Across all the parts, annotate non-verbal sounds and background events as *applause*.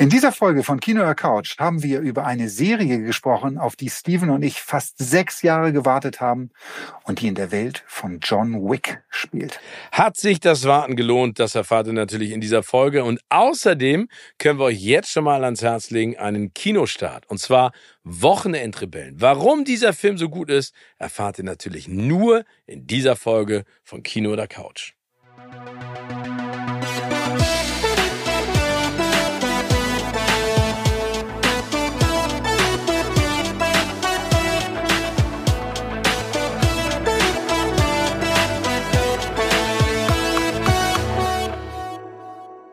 In dieser Folge von Kino oder Couch haben wir über eine Serie gesprochen, auf die Steven und ich fast sechs Jahre gewartet haben und die in der Welt von John Wick spielt. Hat sich das Warten gelohnt? Das erfahrt ihr natürlich in dieser Folge. Und außerdem können wir euch jetzt schon mal ans Herz legen einen Kinostart. Und zwar Wochenendrebellen. Warum dieser Film so gut ist, erfahrt ihr natürlich nur in dieser Folge von Kino oder Couch.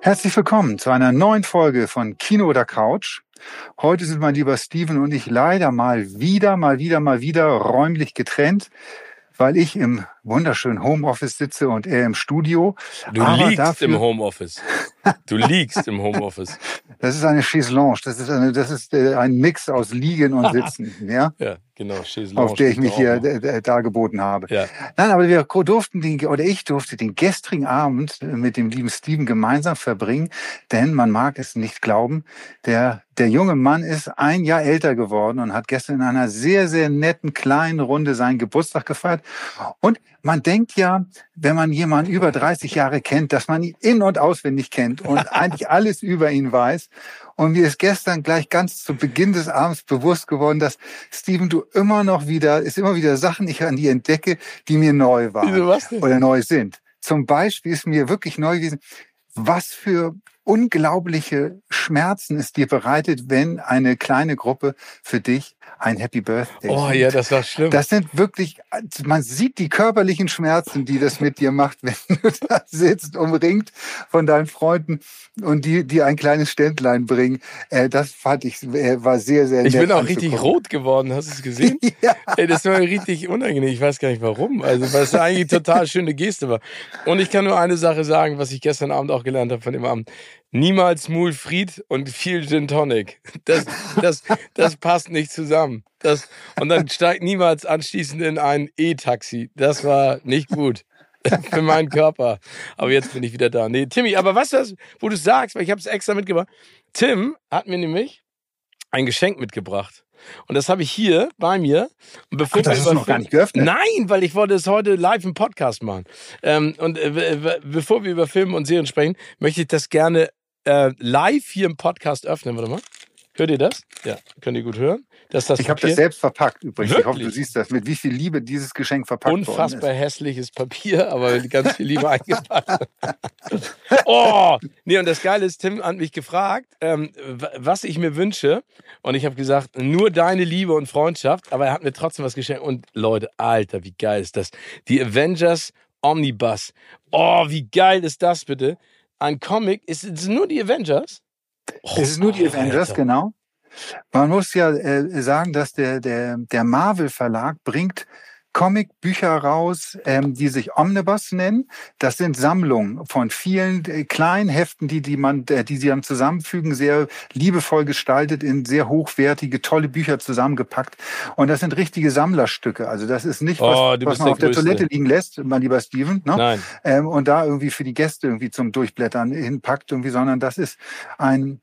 Herzlich willkommen zu einer neuen Folge von Kino oder Couch. Heute sind mein lieber Steven und ich leider mal wieder, mal wieder, mal wieder räumlich getrennt, weil ich im wunderschönen Homeoffice sitze und er im Studio. Du Aber liegst dafür, im Homeoffice. Du liegst im Homeoffice. *laughs* Das ist eine Chaiselange. Das ist, eine, das ist äh, ein Mix aus Liegen und *laughs* Sitzen. ja? ja, genau. Auf der ich mich hier dargeboten habe. Ja. Nein, aber wir durften den, oder ich durfte den gestrigen Abend mit dem lieben Steven gemeinsam verbringen, denn man mag es nicht glauben, der, der junge Mann ist ein Jahr älter geworden und hat gestern in einer sehr, sehr netten kleinen Runde seinen Geburtstag gefeiert. Und man denkt ja, wenn man jemanden über 30 Jahre kennt, dass man ihn in- und auswendig kennt und *laughs* eigentlich alles über ihn weiß. Und mir ist gestern gleich ganz zu Beginn des Abends bewusst geworden, dass Steven, du immer noch wieder, ist immer wieder Sachen, ich an dir entdecke, die mir neu waren Wieso, was denn? oder neu sind. Zum Beispiel ist mir wirklich neu gewesen, was für unglaubliche Schmerzen es dir bereitet, wenn eine kleine Gruppe für dich ein Happy Birthday. Oh ja, das war schlimm. Das sind wirklich, man sieht die körperlichen Schmerzen, die das mit dir macht, *laughs* wenn du da sitzt, umringt von deinen Freunden und die, die ein kleines Ständlein bringen. Äh, das fand ich, äh, war sehr, sehr Ich bin auch richtig rot geworden, hast du es gesehen? *laughs* ja. Das war richtig unangenehm. Ich weiß gar nicht warum. Also, weil es eigentlich total schöne Geste war. Und ich kann nur eine Sache sagen, was ich gestern Abend auch gelernt habe von dem Abend. Niemals Mulfried und viel Gin Tonic. Das, das, das passt nicht zusammen. Das, und dann steigt niemals anschließend in ein E-Taxi. Das war nicht gut *laughs* für meinen Körper. Aber jetzt bin ich wieder da. Nee, Timmy, aber was das, wo du sagst, weil ich habe es extra mitgebracht. Tim hat mir nämlich ein Geschenk mitgebracht. Und das habe ich hier bei mir. Und bevor Ach, das ist noch gar nicht geöffnet? Nein, weil ich wollte es heute live im Podcast machen. Ähm, und äh, bevor wir über Filme und Serien sprechen, möchte ich das gerne äh, live hier im Podcast öffnen. Warte mal. Hört ihr das? Ja, könnt ihr gut hören. Das das ich habe das selbst verpackt übrigens. Wirklich? Ich hoffe, du siehst das, mit wie viel Liebe dieses Geschenk verpackt Unfassbar worden ist. Unfassbar hässliches Papier, aber mit ganz viel Liebe *laughs* eingepackt. oh! Nee, und das Geile ist, Tim hat mich gefragt, ähm, was ich mir wünsche. Und ich habe gesagt, nur deine Liebe und Freundschaft. Aber er hat mir trotzdem was geschenkt. Und Leute, Alter, wie geil ist das? Die Avengers Omnibus. Oh, wie geil ist das bitte? Ein Comic, ist es nur die Avengers? Oh, es ist nur die Avengers, Alter. genau. Man muss ja äh, sagen, dass der, der, der Marvel Verlag bringt Comicbücher raus, ähm, die sich Omnibus nennen. Das sind Sammlungen von vielen äh, kleinen Heften, die, die man, äh, die sie dann zusammenfügen, sehr liebevoll gestaltet, in sehr hochwertige, tolle Bücher zusammengepackt. Und das sind richtige Sammlerstücke. Also das ist nicht, was, oh, was man auf der Größte. Toilette liegen lässt, mein lieber Steven. Ne? Nein. Ähm, und da irgendwie für die Gäste irgendwie zum Durchblättern hinpackt irgendwie, sondern das ist ein,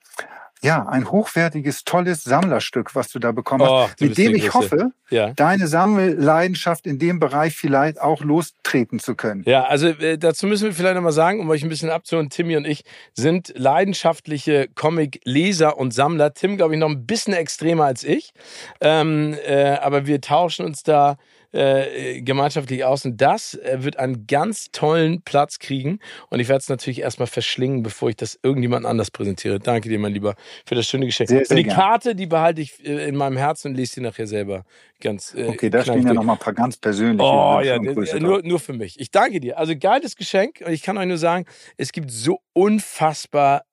ja, ein hochwertiges, tolles Sammlerstück, was du da bekommen oh, hast, mit dem ich hoffe, ja. deine Sammelleidenschaft in dem Bereich vielleicht auch lostreten zu können. Ja, also äh, dazu müssen wir vielleicht nochmal sagen, um euch ein bisschen abzuholen, Timmy und ich sind leidenschaftliche Comic-Leser und Sammler. Tim, glaube ich, noch ein bisschen extremer als ich. Ähm, äh, aber wir tauschen uns da äh, gemeinschaftlich aus. Und das äh, wird einen ganz tollen Platz kriegen. Und ich werde es natürlich erstmal verschlingen, bevor ich das irgendjemand anders präsentiere. Danke dir, mein Lieber, für das schöne Geschenk. Sehr, sehr und die gern. Karte, die behalte ich äh, in meinem Herzen und lese sie nachher selber ganz. Äh, okay, da stehen ja nochmal ein paar ganz persönliche. Oh ja, nur, nur für mich. Ich danke dir. Also geiles Geschenk. Und ich kann euch nur sagen, es gibt so unfassbar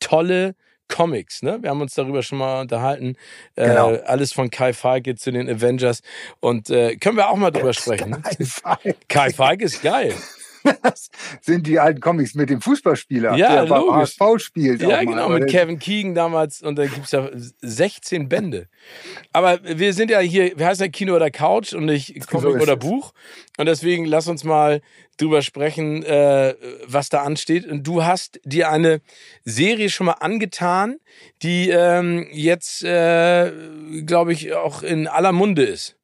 tolle Comics, ne? Wir haben uns darüber schon mal unterhalten. Äh, genau. Äh, alles von Kai Feige zu den Avengers. Und äh, können wir auch mal drüber sprechen. Ne? Kai Feige. Kai Feige ist geil. Das sind die alten Comics mit dem Fußballspieler, ja, der beim HSV spielt. Ja, genau, mit Kevin Keegan damals. Und da gibt es ja 16 Bände. Aber wir sind ja hier, wir heißen ja Kino oder Couch und nicht Comic so oder Buch. Und deswegen lass uns mal drüber sprechen, äh, was da ansteht. Und du hast dir eine Serie schon mal angetan, die ähm, jetzt, äh, glaube ich, auch in aller Munde ist.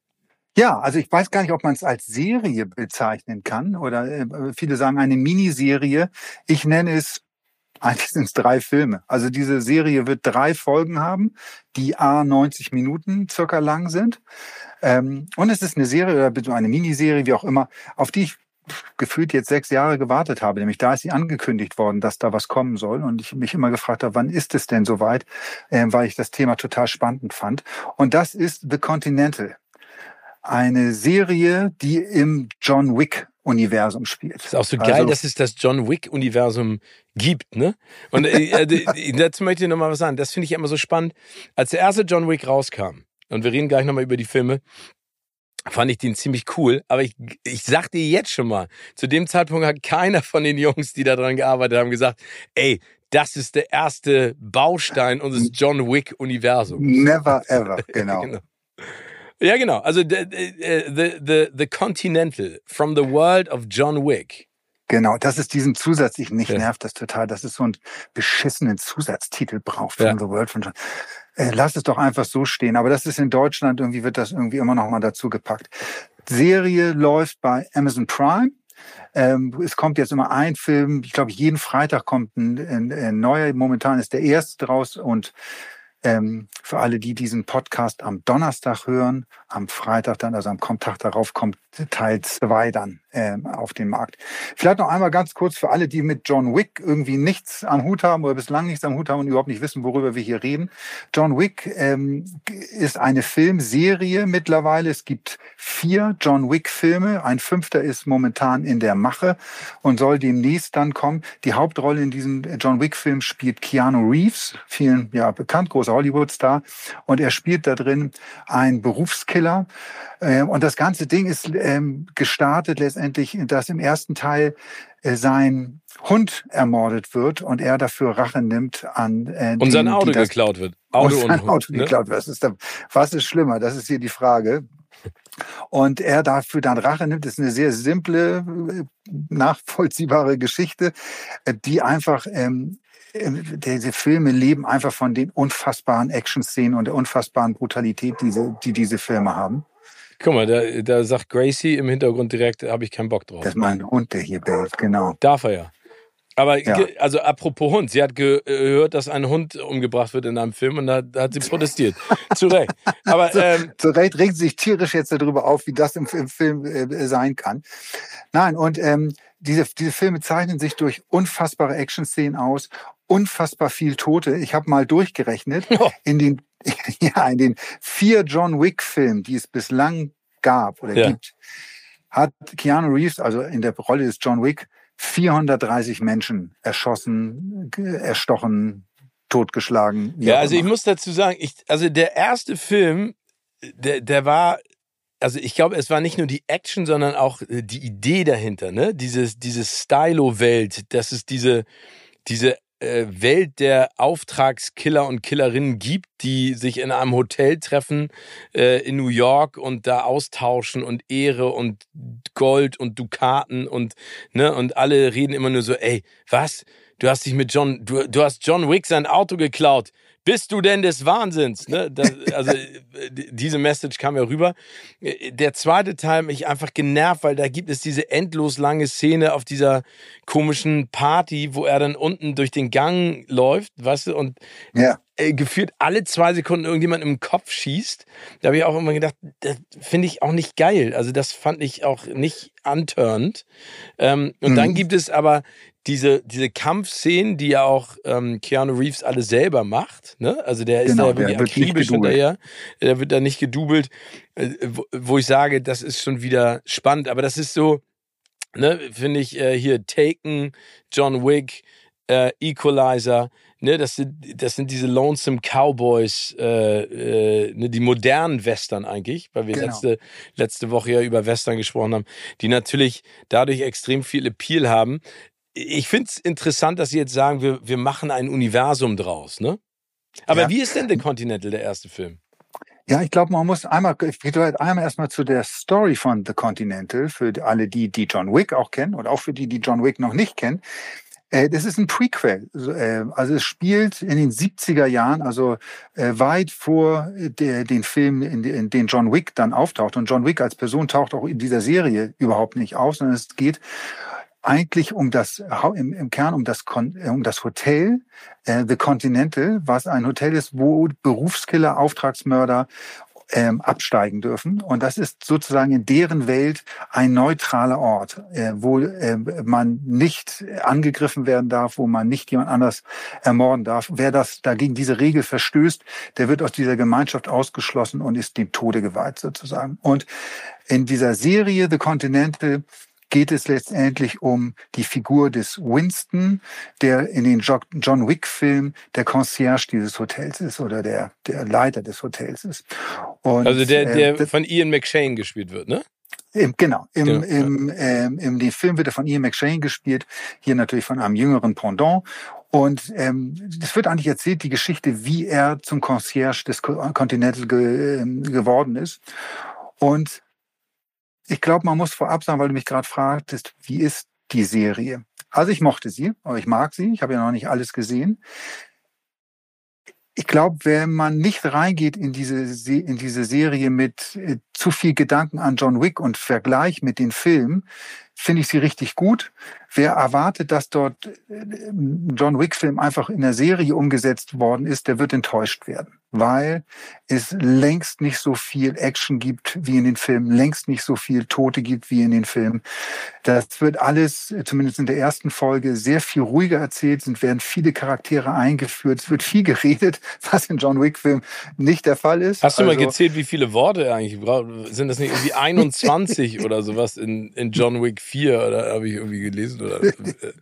Ja, also ich weiß gar nicht, ob man es als Serie bezeichnen kann oder äh, viele sagen eine Miniserie. Ich nenne es *laughs* eigentlich sind es drei Filme. Also diese Serie wird drei Folgen haben, die a 90 Minuten circa lang sind. Ähm, und es ist eine Serie oder eine Miniserie, wie auch immer, auf die ich gefühlt jetzt sechs Jahre gewartet habe. Nämlich da ist sie angekündigt worden, dass da was kommen soll. Und ich mich immer gefragt habe, wann ist es denn soweit, äh, weil ich das Thema total spannend fand. Und das ist The Continental eine Serie, die im John Wick Universum spielt. Das ist auch so geil, also, dass es das John Wick Universum gibt, ne? Und äh, dazu möchte ich noch mal was sagen. Das finde ich immer so spannend. Als der erste John Wick rauskam, und wir reden gleich noch mal über die Filme, fand ich den ziemlich cool. Aber ich, ich sag dir jetzt schon mal, zu dem Zeitpunkt hat keiner von den Jungs, die daran gearbeitet haben, gesagt, ey, das ist der erste Baustein unseres John Wick Universums. Never ever, *laughs* genau. genau. Ja, genau. Also the, the, the, the Continental from the world of John Wick. Genau, das ist diesen Zusatz, ich mich ja. nervt das total, dass es so einen beschissenen Zusatztitel braucht from ja. the world von John. Äh, lass es doch einfach so stehen. Aber das ist in Deutschland, irgendwie wird das irgendwie immer noch mal dazu gepackt. Serie läuft bei Amazon Prime. Ähm, es kommt jetzt immer ein Film, ich glaube, jeden Freitag kommt ein, ein, ein neuer. Momentan ist der erste draus und ähm, für alle, die diesen Podcast am Donnerstag hören, am Freitag dann, also am Tag darauf kommt Teil 2 dann ähm, auf den Markt. Vielleicht noch einmal ganz kurz für alle, die mit John Wick irgendwie nichts am Hut haben oder bislang nichts am Hut haben und überhaupt nicht wissen, worüber wir hier reden. John Wick ähm, ist eine Filmserie mittlerweile. Es gibt vier John Wick-Filme. Ein fünfter ist momentan in der Mache und soll demnächst dann kommen. Die Hauptrolle in diesem John Wick-Film spielt Keanu Reeves, vielen ja bekannt, großer Hollywood-Star. Und er spielt da drin einen Berufskiller. Ähm, und das ganze Ding ist ähm, gestartet letztendlich, dass im ersten Teil äh, sein Hund ermordet wird und er dafür Rache nimmt an äh, und sein Auto das, geklaut wird. Auto und sein und Auto ne? geklaut wird. Was ist, da, was ist schlimmer? Das ist hier die Frage. Und er dafür dann Rache nimmt, ist eine sehr simple, äh, nachvollziehbare Geschichte, äh, die einfach ähm, diese Filme leben einfach von den unfassbaren Action-Szenen und der unfassbaren Brutalität, die, die diese Filme haben. Guck mal, da, da sagt Gracie im Hintergrund direkt, habe ich keinen Bock drauf. Das ist mein Hund, der hier bellt, genau. Darf er ja. Aber ja. also apropos Hund, sie hat gehört, dass ein Hund umgebracht wird in einem Film und da, da hat sie *laughs* protestiert. Zu Recht. Aber ähm, zu Recht regt sie sich tierisch jetzt darüber auf, wie das im, im Film äh, sein kann. Nein, und ähm, diese, diese Filme zeichnen sich durch unfassbare Action-Szenen aus, unfassbar viel Tote. Ich habe mal durchgerechnet. *laughs* Oh. In den *laughs* ja, in den vier John Wick-Filmen, die es bislang gab oder ja. gibt, hat Keanu Reeves, also in der Rolle des John Wick, 430 Menschen erschossen, erstochen, totgeschlagen. Ja, also ich muss dazu sagen, ich, also der erste Film, der, der war, also ich glaube, es war nicht nur die Action, sondern auch die Idee dahinter, ne? Dieses, diese Stylo-Welt, dass es diese, diese Welt der Auftragskiller und Killerinnen gibt, die sich in einem Hotel treffen äh, in New York und da austauschen und Ehre und Gold und Dukaten und ne und alle reden immer nur so, ey, was? Du hast dich mit John, du, du hast John Wick sein Auto geklaut bist du denn des Wahnsinns? Ne? Das, also diese Message kam ja rüber. Der zweite Teil mich einfach genervt, weil da gibt es diese endlos lange Szene auf dieser komischen Party, wo er dann unten durch den Gang läuft, weißt du, und ja. äh, gefühlt alle zwei Sekunden irgendjemand im Kopf schießt. Da habe ich auch immer gedacht, das finde ich auch nicht geil. Also das fand ich auch nicht antörend. Ähm, und mhm. dann gibt es aber diese, diese Kampfszenen, die ja auch ähm, Keanu Reeves alle selber macht, ne? Also der ist genau, da wirklich akribisch hinterher. Der wird da nicht gedubelt, äh, wo, wo, ich sage, das ist schon wieder spannend. Aber das ist so, ne, finde ich, äh, hier Taken, John Wick, äh, Equalizer, ne, das sind, das sind diese Lonesome Cowboys, äh, äh, ne, die modernen Western eigentlich, weil wir genau. letzte, letzte Woche ja über Western gesprochen haben, die natürlich dadurch extrem viel Appeal haben. Ich finde es interessant, dass Sie jetzt sagen, wir, wir machen ein Universum draus, ne? Aber ja. wie ist denn The Continental, der erste Film? Ja, ich glaube, man muss einmal, ich gehe einmal erstmal zu der Story von The Continental, für alle die, die John Wick auch kennen und auch für die, die John Wick noch nicht kennen. Äh, das ist ein Prequel. Äh, also es spielt in den 70er Jahren, also äh, weit vor der, den Film, in den John Wick dann auftaucht. Und John Wick als Person taucht auch in dieser Serie überhaupt nicht auf, sondern es geht eigentlich um das im, im Kern um das um das Hotel äh, The Continental, was ein Hotel ist, wo Berufskiller, Auftragsmörder ähm, absteigen dürfen. Und das ist sozusagen in deren Welt ein neutraler Ort, äh, wo äh, man nicht angegriffen werden darf, wo man nicht jemand anders ermorden darf. Wer das dagegen diese Regel verstößt, der wird aus dieser Gemeinschaft ausgeschlossen und ist dem Tode geweiht sozusagen. Und in dieser Serie The Continental geht es letztendlich um die Figur des Winston, der in den John Wick-Film der Concierge dieses Hotels ist oder der, der Leiter des Hotels ist. Und, also der, der äh, von Ian McShane gespielt wird, ne? Im, genau, im, genau. im, ähm, im dem Film wird er von Ian McShane gespielt, hier natürlich von einem jüngeren Pendant. Und ähm, das wird eigentlich erzählt, die Geschichte, wie er zum Concierge des Continental ge, äh, geworden ist. Und ich glaube, man muss vorab sagen, weil du mich gerade fragtest, wie ist die Serie? Also ich mochte sie, aber ich mag sie. Ich habe ja noch nicht alles gesehen. Ich glaube, wenn man nicht reingeht in diese, in diese Serie mit äh, zu viel Gedanken an John Wick und Vergleich mit den Filmen, finde ich sie richtig gut. Wer erwartet, dass dort äh, John Wick-Film einfach in der Serie umgesetzt worden ist, der wird enttäuscht werden weil es längst nicht so viel Action gibt wie in den Filmen, längst nicht so viel Tote gibt wie in den Filmen. Das wird alles, zumindest in der ersten Folge, sehr viel ruhiger erzählt, sind werden viele Charaktere eingeführt, es wird viel geredet, *laughs* was in John Wick-Filmen nicht der Fall ist. Hast du also, mal gezählt, wie viele Worte eigentlich braucht? Sind das nicht irgendwie *laughs* 21 oder sowas in, in John Wick 4 oder habe ich irgendwie gelesen? Oder?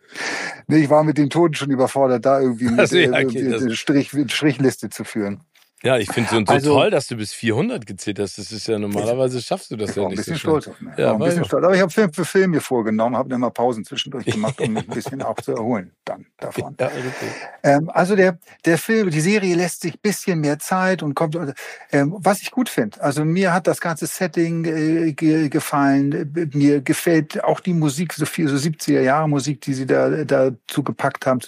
*laughs* nee, ich war mit den Toten schon überfordert, da irgendwie also, ja, okay, Strich, Strichliste zu führen. Ja, ich finde es so also, toll, dass du bis 400 gezählt hast. Das ist ja normalerweise schaffst du das ja nicht. Ein bisschen so stolz auf mich. Ja, ein bisschen stolz. Aber ich habe Film für Film mir vorgenommen, habe immer Pausen zwischendurch gemacht, um mich ein bisschen auch zu erholen dann davon. Ja, okay. ähm, also der der Film, die Serie lässt sich ein bisschen mehr Zeit und kommt. Ähm, was ich gut finde. Also mir hat das ganze Setting äh, ge gefallen. Mir gefällt auch die Musik, so viel so 70er Jahre Musik, die sie da dazu gepackt haben.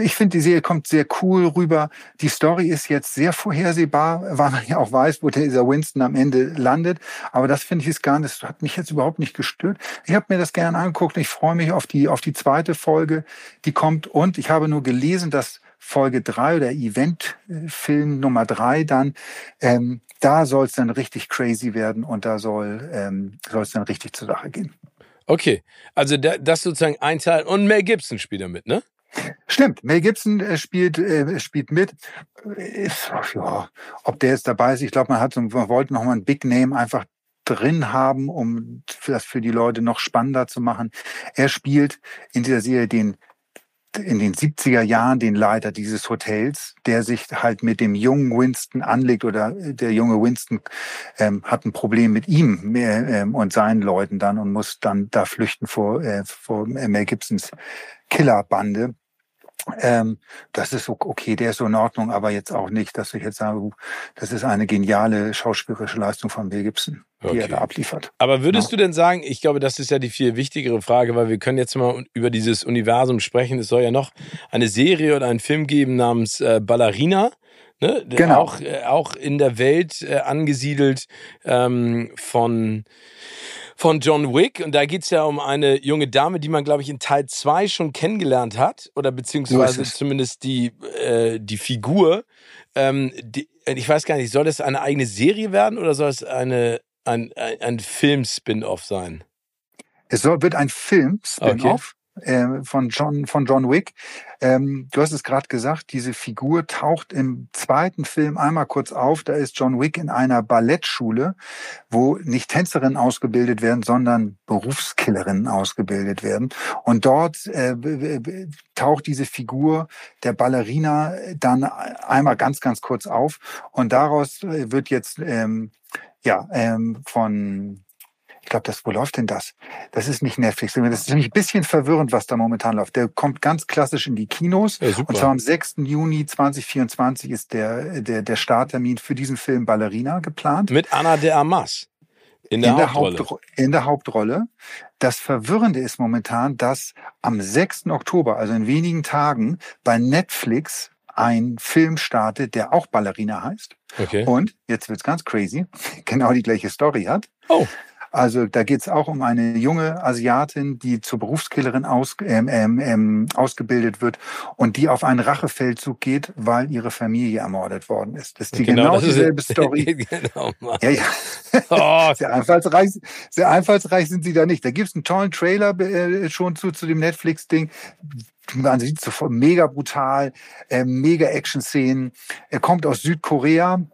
Ich finde die Serie kommt sehr cool rüber. Die Story ist jetzt sehr sehr vorhersehbar, weil man ja auch weiß, wo dieser Winston am Ende landet. Aber das finde ich ist gar nicht, das hat mich jetzt überhaupt nicht gestört. Ich habe mir das gerne angeguckt ich freue mich auf die, auf die zweite Folge, die kommt. Und ich habe nur gelesen, dass Folge drei oder Eventfilm Nummer drei dann, ähm, da soll es dann richtig crazy werden und da soll ähm, es dann richtig zur Sache gehen. Okay, also das sozusagen ein Teil und Mel Gibson spielt damit, ne? Stimmt, Mel Gibson äh, spielt, äh, spielt mit. Ist, ja, ob der jetzt dabei ist, ich glaube, man hat man wollte noch mal ein Big Name einfach drin haben, um das für die Leute noch spannender zu machen. Er spielt in dieser Serie den in den 70er Jahren den Leiter dieses Hotels, der sich halt mit dem jungen Winston anlegt oder der junge Winston ähm, hat ein Problem mit ihm ähm, und seinen Leuten dann und muss dann da flüchten vor, äh, vor Mel Gibsons Killerbande. Ähm, das ist okay, der ist so in Ordnung, aber jetzt auch nicht, dass ich jetzt sage, das ist eine geniale schauspielerische Leistung von Bill Gibson, die okay. er da abliefert. Aber würdest ja. du denn sagen, ich glaube, das ist ja die viel wichtigere Frage, weil wir können jetzt mal über dieses Universum sprechen. Es soll ja noch eine Serie oder einen Film geben namens äh, Ballerina. Ne? Genau. Auch, äh, auch in der Welt äh, angesiedelt ähm, von von John Wick. Und da geht's ja um eine junge Dame, die man, glaube ich, in Teil 2 schon kennengelernt hat. Oder beziehungsweise zumindest die, äh, die Figur. Ähm, die, ich weiß gar nicht, soll das eine eigene Serie werden oder soll es eine, ein, ein, ein Film-Spin-Off sein? Es soll, wird ein Film-Spin-Off. Äh, von John von John Wick. Ähm, du hast es gerade gesagt, diese Figur taucht im zweiten Film einmal kurz auf. Da ist John Wick in einer Ballettschule, wo nicht Tänzerinnen ausgebildet werden, sondern Berufskillerinnen ausgebildet werden. Und dort äh, taucht diese Figur der Ballerina dann einmal ganz, ganz kurz auf. Und daraus äh, wird jetzt ähm, ja ähm, von ich glaube, das, wo läuft denn das? Das ist nicht Netflix. Das ist nämlich ein bisschen verwirrend, was da momentan läuft. Der kommt ganz klassisch in die Kinos. Ja, und zwar am 6. Juni 2024 ist der, der, der Starttermin für diesen Film Ballerina geplant. Mit Anna de Armas. In der, in der Hauptrolle. Haupt, in der Hauptrolle. Das Verwirrende ist momentan, dass am 6. Oktober, also in wenigen Tagen, bei Netflix ein Film startet, der auch Ballerina heißt. Okay. Und, jetzt wird's ganz crazy, *laughs* genau die gleiche Story hat. Oh. Also da geht es auch um eine junge Asiatin, die zur Berufskillerin aus, ähm, ähm, ähm, ausgebildet wird und die auf einen Rachefeldzug geht, weil ihre Familie ermordet worden ist. Das ist die genau, genau dieselbe ist, Story. *laughs* genau, Mann. Ja, ja. Oh. sehr, einfallsreich, sehr einfallsreich sind sie da nicht. Da gibt es einen tollen Trailer äh, schon zu, zu dem Netflix-Ding man sieht sofort mega brutal, äh, mega Action-Szenen. Er kommt aus Südkorea,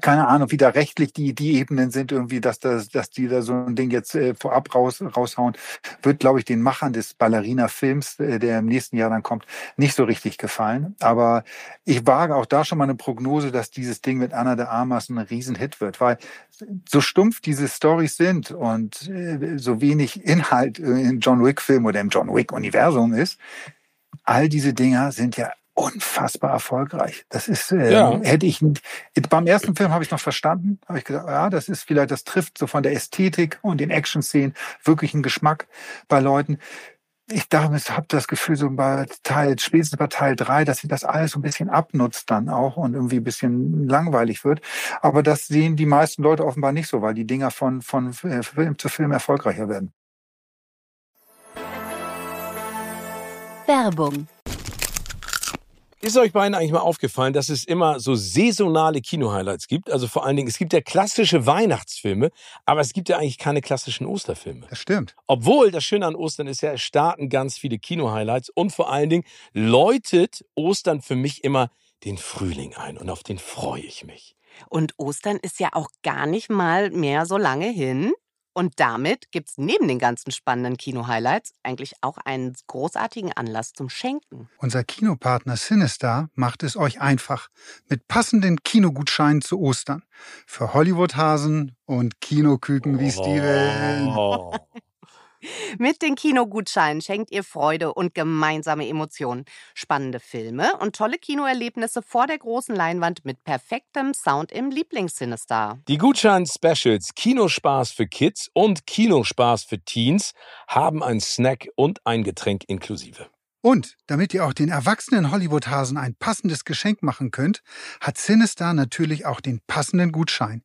keine Ahnung, wie da rechtlich die, die Ebenen sind, irgendwie, dass, das, dass die da so ein Ding jetzt äh, vorab raus, raushauen, wird, glaube ich, den Machern des Ballerina-Films, äh, der im nächsten Jahr dann kommt, nicht so richtig gefallen. Aber ich wage auch da schon mal eine Prognose, dass dieses Ding mit Anna de Armas ein Riesenhit wird, weil so stumpf diese Stories sind und äh, so wenig Inhalt in John Wick-Film oder im John Wick-Universum ist, all diese Dinger sind ja unfassbar erfolgreich. Das ist, äh, ja. hätte ich beim ersten Film habe ich noch verstanden, habe ich gesagt, ja, das ist vielleicht, das trifft so von der Ästhetik und den Action-Szenen wirklich einen Geschmack bei Leuten. Ich habe das Gefühl, so bei Teil, spätestens bei Teil drei, dass sie das alles so ein bisschen abnutzt dann auch und irgendwie ein bisschen langweilig wird. Aber das sehen die meisten Leute offenbar nicht so, weil die Dinger von, von äh, Film zu Film erfolgreicher werden. Werbung ist euch beiden eigentlich mal aufgefallen, dass es immer so saisonale Kino-Highlights gibt? Also vor allen Dingen, es gibt ja klassische Weihnachtsfilme, aber es gibt ja eigentlich keine klassischen Osterfilme. Das stimmt. Obwohl, das Schöne an Ostern ist ja, es starten ganz viele Kino-Highlights und vor allen Dingen läutet Ostern für mich immer den Frühling ein und auf den freue ich mich. Und Ostern ist ja auch gar nicht mal mehr so lange hin. Und damit gibt es neben den ganzen spannenden Kino-Highlights eigentlich auch einen großartigen Anlass zum Schenken. Unser Kinopartner Sinistar macht es euch einfach mit passenden Kinogutscheinen zu Ostern. Für Hollywood-Hasen und Kinoküken wie Steven. Mit den Kinogutscheinen schenkt ihr Freude und gemeinsame Emotionen, spannende Filme und tolle Kinoerlebnisse vor der großen Leinwand mit perfektem Sound im Lieblingssinister. Die Gutschein-Specials Kinospaß für Kids und Kinospaß für Teens haben ein Snack und ein Getränk inklusive. Und damit ihr auch den erwachsenen Hollywood-Hasen ein passendes Geschenk machen könnt, hat Sinister natürlich auch den passenden Gutschein.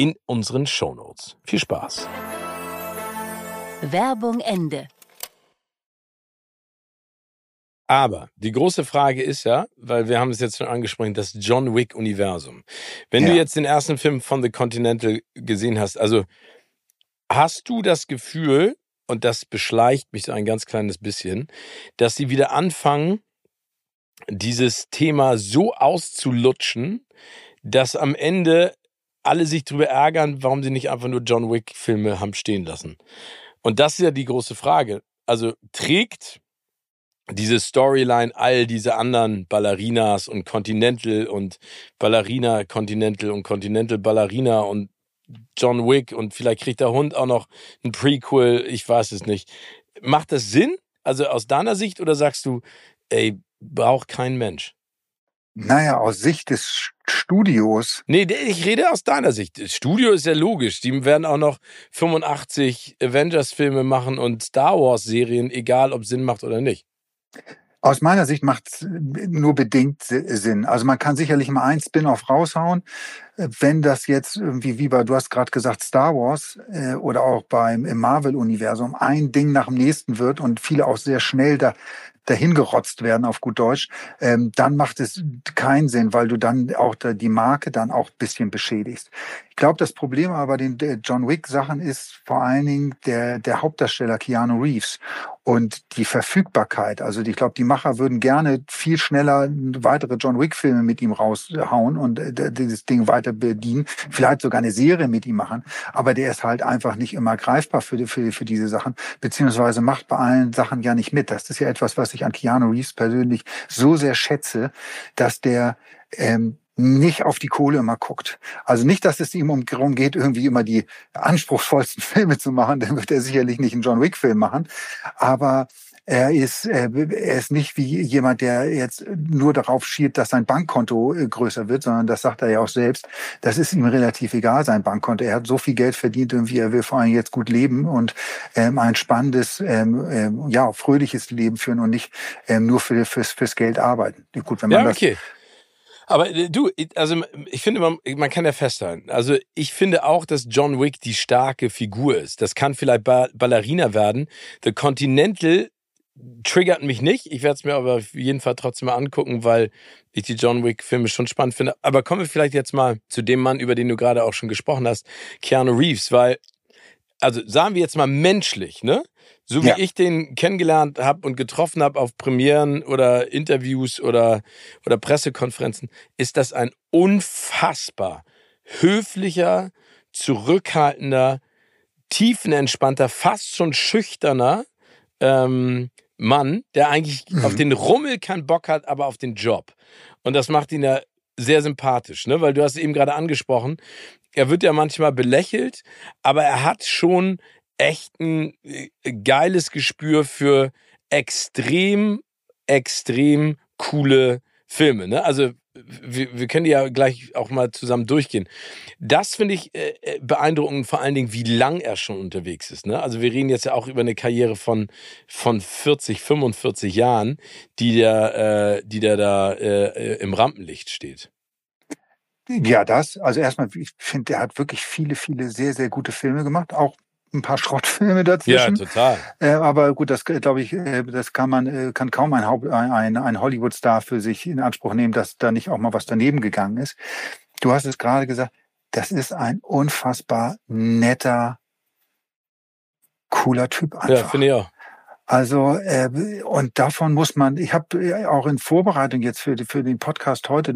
in unseren Shownotes. Viel Spaß. Werbung Ende. Aber die große Frage ist ja, weil wir haben es jetzt schon angesprochen, das John Wick Universum. Wenn ja. du jetzt den ersten Film von The Continental gesehen hast, also hast du das Gefühl, und das beschleicht mich so ein ganz kleines bisschen, dass sie wieder anfangen, dieses Thema so auszulutschen, dass am Ende alle sich darüber ärgern, warum sie nicht einfach nur John Wick-Filme haben stehen lassen. Und das ist ja die große Frage. Also trägt diese Storyline, all diese anderen Ballerinas und Continental und Ballerina Continental und Continental Ballerina und John Wick und vielleicht kriegt der Hund auch noch ein Prequel, ich weiß es nicht. Macht das Sinn? Also aus deiner Sicht oder sagst du, ey, braucht kein Mensch? Naja, aus Sicht des Studios. Nee, ich rede aus deiner Sicht. Das Studio ist ja logisch. Die werden auch noch 85 Avengers-Filme machen und Star Wars-Serien, egal ob Sinn macht oder nicht. Aus meiner Sicht macht es nur bedingt Sinn. Also man kann sicherlich mal ein Spin-off raushauen. Wenn das jetzt irgendwie wie bei, du hast gerade gesagt, Star Wars äh, oder auch beim im Marvel-Universum ein Ding nach dem nächsten wird und viele auch sehr schnell da dahingerotzt werden auf gut Deutsch, ähm, dann macht es keinen Sinn, weil du dann auch die Marke dann auch bisschen beschädigst. Ich glaube, das Problem aber bei den John Wick Sachen ist vor allen Dingen der, der Hauptdarsteller Keanu Reeves und die Verfügbarkeit. Also ich glaube, die Macher würden gerne viel schneller weitere John Wick Filme mit ihm raushauen und äh, dieses Ding weiter bedienen, vielleicht sogar eine Serie mit ihm machen. Aber der ist halt einfach nicht immer greifbar für, für, für diese Sachen, beziehungsweise macht bei allen Sachen ja nicht mit. Das ist ja etwas, was ich an Keanu Reeves persönlich so sehr schätze, dass der ähm, nicht auf die Kohle immer guckt. Also nicht, dass es ihm um darum geht, irgendwie immer die anspruchsvollsten *laughs* Filme zu machen, dann wird er sicherlich nicht einen John Wick-Film machen. Aber er ist, er ist nicht wie jemand, der jetzt nur darauf schielt, dass sein Bankkonto äh, größer wird, sondern das sagt er ja auch selbst. Das ist ihm relativ egal, sein Bankkonto. Er hat so viel Geld verdient, irgendwie er will vor allem jetzt gut leben und ähm, ein spannendes, ähm, ähm, ja, fröhliches Leben führen und nicht ähm, nur für, fürs, fürs Geld arbeiten. Gut, wenn man ja, okay. Das aber äh, du, also ich finde, man, man kann ja festhalten. Also ich finde auch, dass John Wick die starke Figur ist. Das kann vielleicht Ballerina werden. The Continental triggert mich nicht. Ich werde es mir aber auf jeden Fall trotzdem mal angucken, weil ich die John Wick-Filme schon spannend finde. Aber kommen wir vielleicht jetzt mal zu dem Mann, über den du gerade auch schon gesprochen hast, Keanu Reeves, weil, also sagen wir jetzt mal menschlich, ne? So wie ja. ich den kennengelernt habe und getroffen habe auf Premieren oder Interviews oder, oder Pressekonferenzen, ist das ein unfassbar höflicher, zurückhaltender, tiefenentspannter, fast schon schüchterner ähm, Mann, der eigentlich mhm. auf den Rummel keinen Bock hat, aber auf den Job. Und das macht ihn ja sehr sympathisch, ne? Weil du hast eben gerade angesprochen, er wird ja manchmal belächelt, aber er hat schon echt ein äh, geiles Gespür für extrem, extrem coole Filme. Ne? Also wir, wir können die ja gleich auch mal zusammen durchgehen. Das finde ich äh, äh, beeindruckend, vor allen Dingen, wie lang er schon unterwegs ist. Ne? Also wir reden jetzt ja auch über eine Karriere von, von 40, 45 Jahren, die der, äh, die der da äh, im Rampenlicht steht. Ja, das. Also erstmal, ich finde, der hat wirklich viele, viele sehr, sehr gute Filme gemacht. Auch ein paar *laughs* Schrottfilme dazwischen. Ja, total. Äh, aber gut, das glaube ich, äh, das kann man, äh, kann kaum ein, Haupt, ein, ein Hollywood-Star für sich in Anspruch nehmen, dass da nicht auch mal was daneben gegangen ist. Du hast es gerade gesagt, das ist ein unfassbar netter, cooler Typ einfach. Ja, finde ich auch. Also äh, und davon muss man, ich habe äh, auch in Vorbereitung jetzt für, für den Podcast heute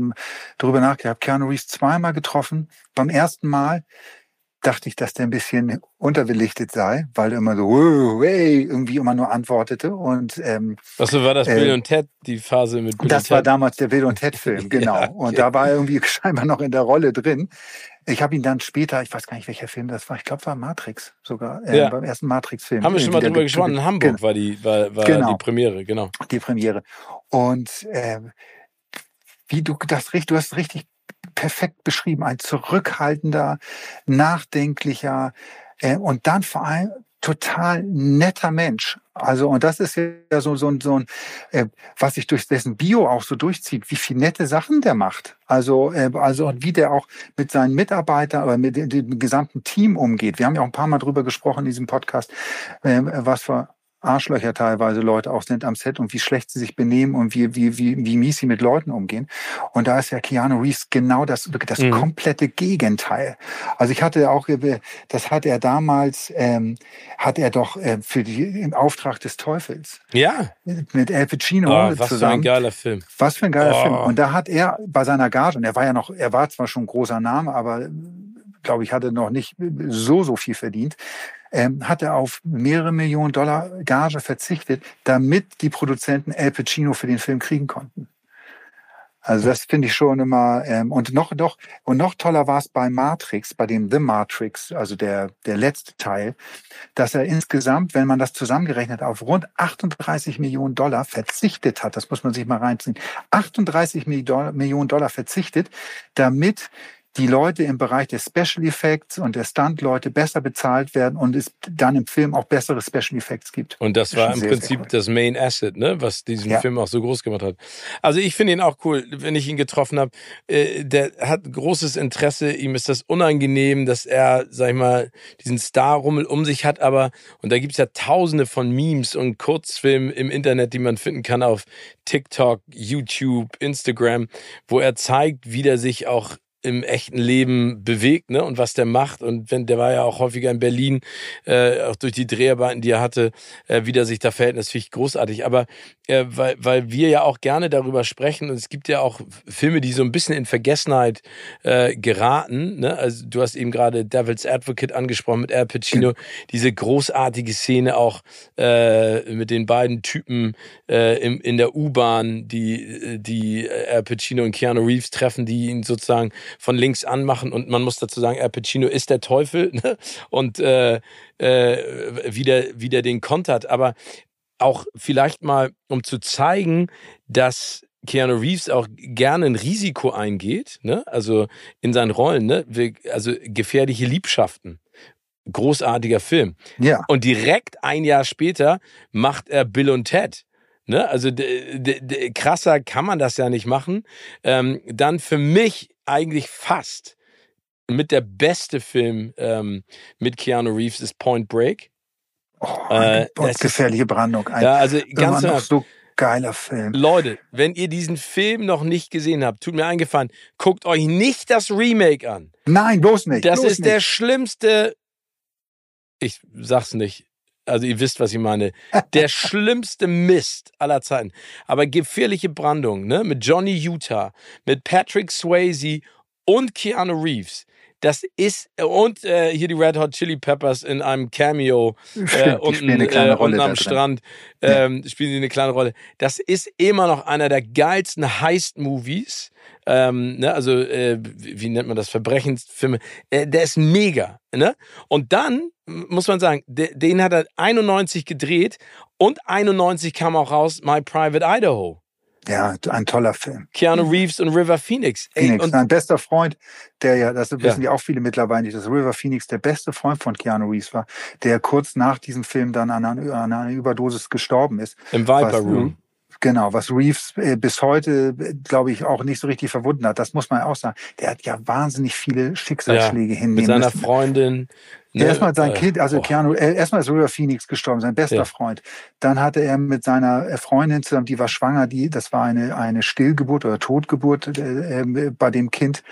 darüber nachgedacht, Keanu Reeves zweimal getroffen. Beim ersten Mal dachte ich, dass der ein bisschen unterbelichtet sei, weil er immer so hey, irgendwie immer nur antwortete. Und ähm, was war das Bill äh, und Ted, die Phase mit Bill Das war damals der Bill und Ted-Film, *laughs* genau. ja, okay. Und da war er irgendwie *laughs* scheinbar noch in der Rolle drin. Ich habe ihn dann später, ich weiß gar nicht, welcher Film das war, ich glaube, war Matrix sogar, äh, ja. beim ersten Matrix-Film. Haben wir schon mal drüber gesprochen, in Hamburg war die, war, war genau. die Premiere, genau. Die Premiere. Und äh, wie du das richtig, du hast richtig perfekt beschrieben. Ein zurückhaltender, nachdenklicher äh, und dann vor allem total netter Mensch. Also, und das ist ja so, so, so ein, äh, was sich durch dessen Bio auch so durchzieht, wie viel nette Sachen der macht. Also, äh, also, und wie der auch mit seinen Mitarbeitern oder mit dem, dem gesamten Team umgeht. Wir haben ja auch ein paar Mal drüber gesprochen in diesem Podcast, äh, was für Arschlöcher teilweise Leute auch sind am Set und wie schlecht sie sich benehmen und wie, wie, wie, wie mies sie mit Leuten umgehen. Und da ist ja Keanu Reeves genau das, das mhm. komplette Gegenteil. Also ich hatte auch, das hat er damals, ähm, hat er doch äh, für die, im Auftrag des Teufels. Ja. Mit El Pacino oh, was zusammen. Was für ein geiler Film. Was für ein geiler oh. Film. Und da hat er bei seiner Gage, und er war ja noch, er war zwar schon ein großer Name, aber glaube ich, hatte noch nicht so, so viel verdient, ähm, hat er auf mehrere Millionen Dollar Gage verzichtet, damit die Produzenten El Pacino für den Film kriegen konnten. Also das finde ich schon immer ähm, und noch noch und noch toller war es bei Matrix, bei dem The Matrix, also der der letzte Teil, dass er insgesamt, wenn man das zusammengerechnet, auf rund 38 Millionen Dollar verzichtet hat. Das muss man sich mal reinziehen. 38 Millionen Dollar verzichtet, damit die Leute im Bereich der Special Effects und der Stunt-Leute besser bezahlt werden und es dann im Film auch bessere Special Effects gibt. Und das, das war im sehr, Prinzip sehr das Main Asset, ne, was diesen ja. Film auch so groß gemacht hat. Also ich finde ihn auch cool, wenn ich ihn getroffen habe. Äh, der hat großes Interesse, ihm ist das unangenehm, dass er, sag ich mal, diesen Star-Rummel um sich hat, aber, und da gibt's ja tausende von Memes und Kurzfilmen im Internet, die man finden kann auf TikTok, YouTube, Instagram, wo er zeigt, wie der sich auch im echten Leben bewegt, ne? Und was der macht. Und wenn der war ja auch häufiger in Berlin, äh, auch durch die Dreharbeiten, die er hatte, äh, wie der sich da verhält, das finde ich großartig. Aber äh, weil, weil wir ja auch gerne darüber sprechen und es gibt ja auch Filme, die so ein bisschen in Vergessenheit äh, geraten. Ne? Also du hast eben gerade Devil's Advocate angesprochen mit Al Pacino, diese großartige Szene auch äh, mit den beiden Typen äh, im, in der U-Bahn, die die Al Pacino und Keanu Reeves treffen, die ihn sozusagen von links anmachen und man muss dazu sagen, Al Pacino ist der Teufel *laughs* ne? und äh, äh, wieder wieder den kontert, aber auch vielleicht mal, um zu zeigen, dass Keanu Reeves auch gerne ein Risiko eingeht, ne? also in seinen Rollen, ne? also gefährliche Liebschaften. Großartiger Film. Ja. Und direkt ein Jahr später macht er Bill und Ted. Ne? Also krasser kann man das ja nicht machen. Ähm, dann für mich eigentlich fast mit der beste Film ähm, mit Keanu Reeves ist Point Break. Oh, äh, gefährliche Brandung. Ein, ja, also ganz noch so geiler Film. Leute, wenn ihr diesen Film noch nicht gesehen habt, tut mir eingefallen, guckt euch nicht das Remake an. Nein, bloß nicht. Das bloß ist nicht. der schlimmste. Ich sag's nicht. Also ihr wisst, was ich meine. Der *laughs* schlimmste Mist aller Zeiten. Aber gefährliche Brandung, ne? Mit Johnny Utah, mit Patrick Swayze und Keanu Reeves. Das ist und äh, hier die Red Hot Chili Peppers in einem Cameo *laughs* äh, unten, äh, unten am Strand ähm, ja. spielen sie eine kleine Rolle. Das ist immer noch einer der geilsten Heist-Movies. Ähm, ne, also äh, wie nennt man das Verbrechensfilme? Äh, der ist mega. Ne? Und dann muss man sagen, den hat er 91 gedreht und 91 kam auch raus My Private Idaho. Ja, ein toller Film. Keanu Reeves und River Phoenix. Ey, Phoenix, sein bester Freund, der ja, das wissen ja. ja auch viele mittlerweile nicht, dass River Phoenix der beste Freund von Keanu Reeves war, der kurz nach diesem Film dann an einer, an einer Überdosis gestorben ist. Im Viper Room. Genau, was Reeves äh, bis heute, glaube ich, auch nicht so richtig verwunden hat. Das muss man auch sagen. Der hat ja wahnsinnig viele Schicksalsschläge ja, hinnehmen Mit seiner müssen. Freundin. Ne, erstmal sein äh, Kind, also oh. Keanu, äh, erstmal ist River Phoenix gestorben, sein bester ja. Freund. Dann hatte er mit seiner äh, Freundin zusammen, die war schwanger, die, das war eine, eine Stillgeburt oder Totgeburt äh, äh, bei dem Kind.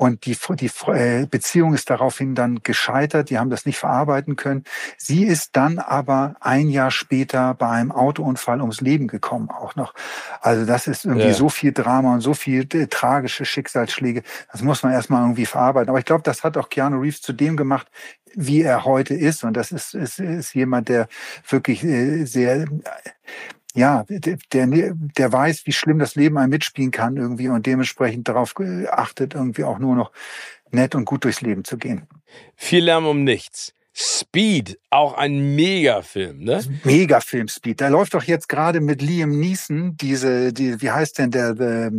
Und die, die äh, Beziehung ist daraufhin dann gescheitert. Die haben das nicht verarbeiten können. Sie ist dann aber ein Jahr später bei einem Autounfall ums Leben gekommen auch noch. Also das ist irgendwie ja. so viel Drama und so viel äh, tragische Schicksalsschläge. Das muss man erstmal irgendwie verarbeiten. Aber ich glaube, das hat auch Keanu Reeves zu dem gemacht, wie er heute ist. Und das ist, ist, ist jemand, der wirklich äh, sehr ja, der, der weiß, wie schlimm das Leben einem mitspielen kann irgendwie und dementsprechend darauf achtet, irgendwie auch nur noch nett und gut durchs Leben zu gehen. Viel Lärm um nichts. Speed, auch ein Megafilm, ne? Megafilm Speed. Da läuft doch jetzt gerade mit Liam Neeson diese, die, wie heißt denn der, der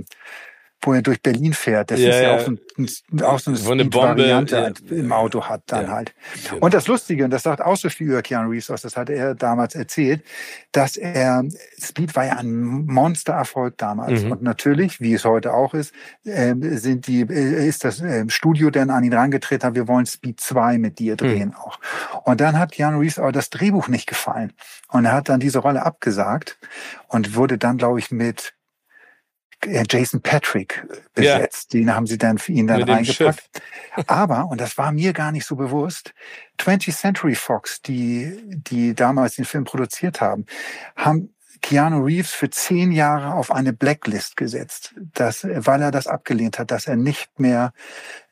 wo er durch Berlin fährt. Das ja, ist ja, auch so, ein, auch so eine, eine Variante ja. im Auto hat dann ja. halt. Genau. Und das Lustige, und das sagt auch so viel über Keanu Reeves aus, das hatte er damals erzählt, dass er, Speed war ja ein Monstererfolg damals. Mhm. Und natürlich, wie es heute auch ist, äh, sind die, äh, ist das äh, Studio dann an ihn rangetreten, hat, wir wollen Speed 2 mit dir drehen mhm. auch. Und dann hat Keanu Reeves aber das Drehbuch nicht gefallen. Und er hat dann diese Rolle abgesagt und wurde dann, glaube ich, mit Jason Patrick besetzt. Ja. Den haben sie dann für ihn dann Mit reingepackt. Aber, und das war mir gar nicht so bewusst, 20th Century Fox, die, die damals den Film produziert haben, haben Keanu Reeves für zehn Jahre auf eine Blacklist gesetzt, dass, weil er das abgelehnt hat, dass er nicht mehr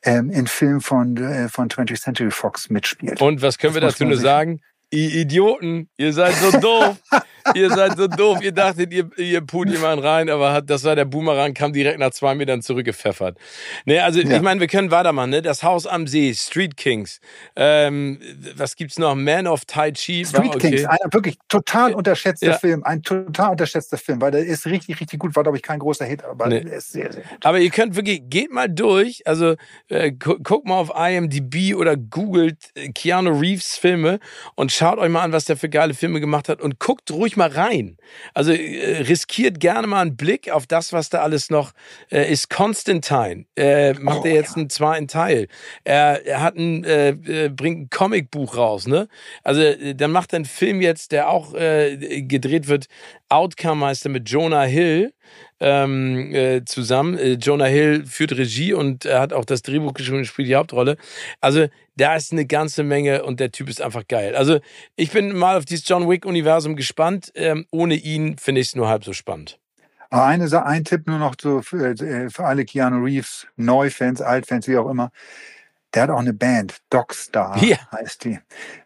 ähm, in Filmen von, äh, von 20th Century Fox mitspielt. Und was können das wir dazu nur sagen? Ihr Idioten, ihr seid so doof. *laughs* ihr seid so doof. Ihr dachtet, ihr, ihr put jemanden rein, aber hat, das war der Boomerang, kam direkt nach zwei Metern zurückgepfeffert. Nee, also ja. ich meine, wir können weitermachen, ne? Das Haus am See, Street Kings. Ähm, was gibt's noch? Man of Tai Chi. Street okay. Kings, ein wirklich total unterschätzter ja. Film. Ein total unterschätzter Film, weil der ist richtig, richtig gut. War, glaube ich, kein großer Hit, aber nee. der ist sehr, sehr gut. Aber ihr könnt wirklich, geht mal durch. Also äh, guckt mal auf IMDb oder googelt äh, Keanu Reeves Filme und schaut euch mal an, was der für geile Filme gemacht hat und guckt ruhig mal rein. Also äh, riskiert gerne mal einen Blick auf das, was da alles noch äh, ist. Constantine äh, macht oh, er jetzt ja. einen zweiten Teil. Er, er hat ein, äh, äh bringt ein Comicbuch raus, ne? Also äh, dann macht er einen Film jetzt, der auch gedreht wird. Outcome heißt er mit Jonah Hill ähm, äh, zusammen. Äh, Jonah Hill führt Regie und er hat auch das Drehbuch geschrieben und spielt die Hauptrolle. Also da ist eine ganze Menge und der Typ ist einfach geil. Also ich bin mal auf dieses John Wick-Universum gespannt. Ähm, ohne ihn finde ich es nur halb so spannend. Eine, ein Tipp nur noch so für, äh, für alle Keanu Reeves, Neufans, Altfans, wie auch immer. Der hat auch eine Band, Dogstar ja. heißt die.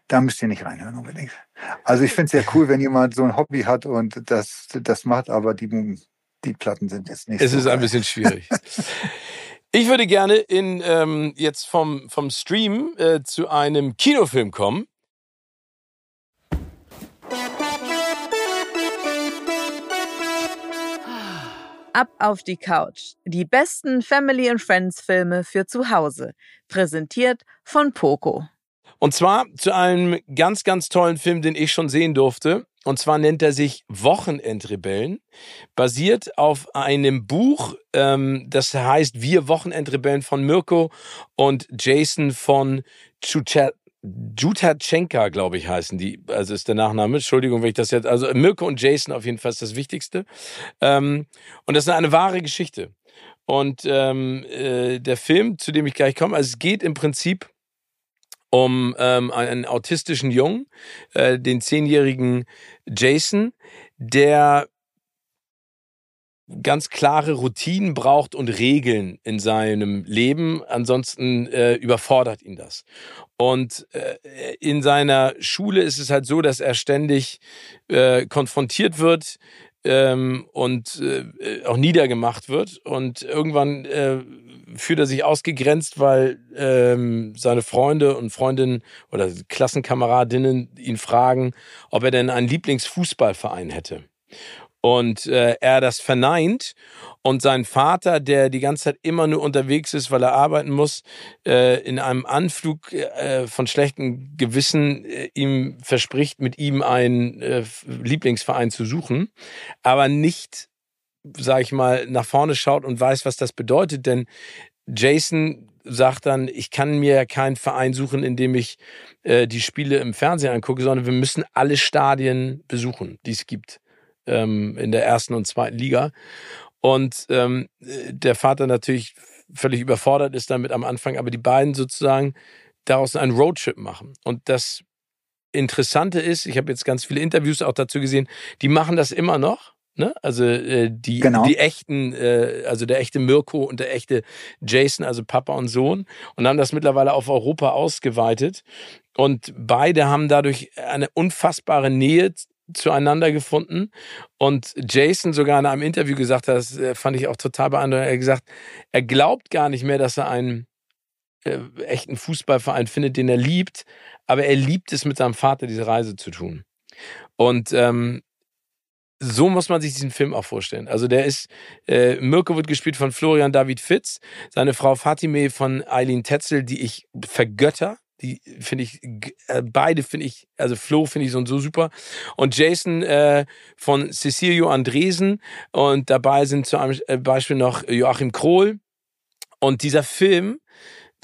Da müsst ihr nicht reinhören unbedingt. Also ich finde es sehr cool, wenn jemand so ein Hobby hat und das, das macht, aber die die Platten sind jetzt nicht. Es so ist geil. ein bisschen schwierig. *laughs* ich würde gerne in, ähm, jetzt vom, vom Stream äh, zu einem Kinofilm kommen. Ab auf die Couch. Die besten Family and Friends Filme für zu Hause. Präsentiert von Poco. Und zwar zu einem ganz, ganz tollen Film, den ich schon sehen durfte. Und zwar nennt er sich Wochenendrebellen, basiert auf einem Buch, ähm, das heißt Wir Wochenendrebellen von Mirko und Jason von Jutatschenka, glaube ich, heißen die. Also ist der Nachname. Entschuldigung, wenn ich das jetzt. Also Mirko und Jason auf jeden Fall ist das Wichtigste. Ähm, und das ist eine wahre Geschichte. Und ähm, äh, der Film, zu dem ich gleich komme, also es geht im Prinzip um ähm, einen autistischen Jungen, äh, den zehnjährigen Jason, der ganz klare Routinen braucht und Regeln in seinem Leben. Ansonsten äh, überfordert ihn das. Und äh, in seiner Schule ist es halt so, dass er ständig äh, konfrontiert wird ähm, und äh, auch niedergemacht wird. Und irgendwann äh, fühlt er sich ausgegrenzt, weil ähm, seine Freunde und Freundinnen oder Klassenkameradinnen ihn fragen, ob er denn einen Lieblingsfußballverein hätte. Und äh, er das verneint und sein Vater, der die ganze Zeit immer nur unterwegs ist, weil er arbeiten muss, äh, in einem Anflug äh, von schlechtem Gewissen äh, ihm verspricht, mit ihm einen äh, Lieblingsverein zu suchen, aber nicht sag ich mal, nach vorne schaut und weiß, was das bedeutet. Denn Jason sagt dann, ich kann mir keinen Verein suchen, in dem ich äh, die Spiele im Fernsehen angucke, sondern wir müssen alle Stadien besuchen, die es gibt ähm, in der ersten und zweiten Liga. Und ähm, der Vater natürlich völlig überfordert ist damit am Anfang, aber die beiden sozusagen daraus einen Roadtrip machen. Und das Interessante ist, ich habe jetzt ganz viele Interviews auch dazu gesehen, die machen das immer noch Ne? Also äh, die, genau. die echten, äh, also der echte Mirko und der echte Jason, also Papa und Sohn, und haben das mittlerweile auf Europa ausgeweitet. Und beide haben dadurch eine unfassbare Nähe zueinander gefunden. Und Jason sogar in einem Interview gesagt hat, das äh, fand ich auch total beeindruckend, er hat gesagt, er glaubt gar nicht mehr, dass er einen äh, echten Fußballverein findet, den er liebt, aber er liebt es mit seinem Vater, diese Reise zu tun. Und ähm, so muss man sich diesen Film auch vorstellen. Also der ist, äh, Mirko wird gespielt von Florian David Fitz, seine Frau Fatime von Eileen Tetzel, die ich vergötter. Die finde ich, äh, beide finde ich, also Flo finde ich so und so super. Und Jason äh, von Cecilio Andresen. Und dabei sind zum äh, Beispiel noch Joachim Krohl. Und dieser Film,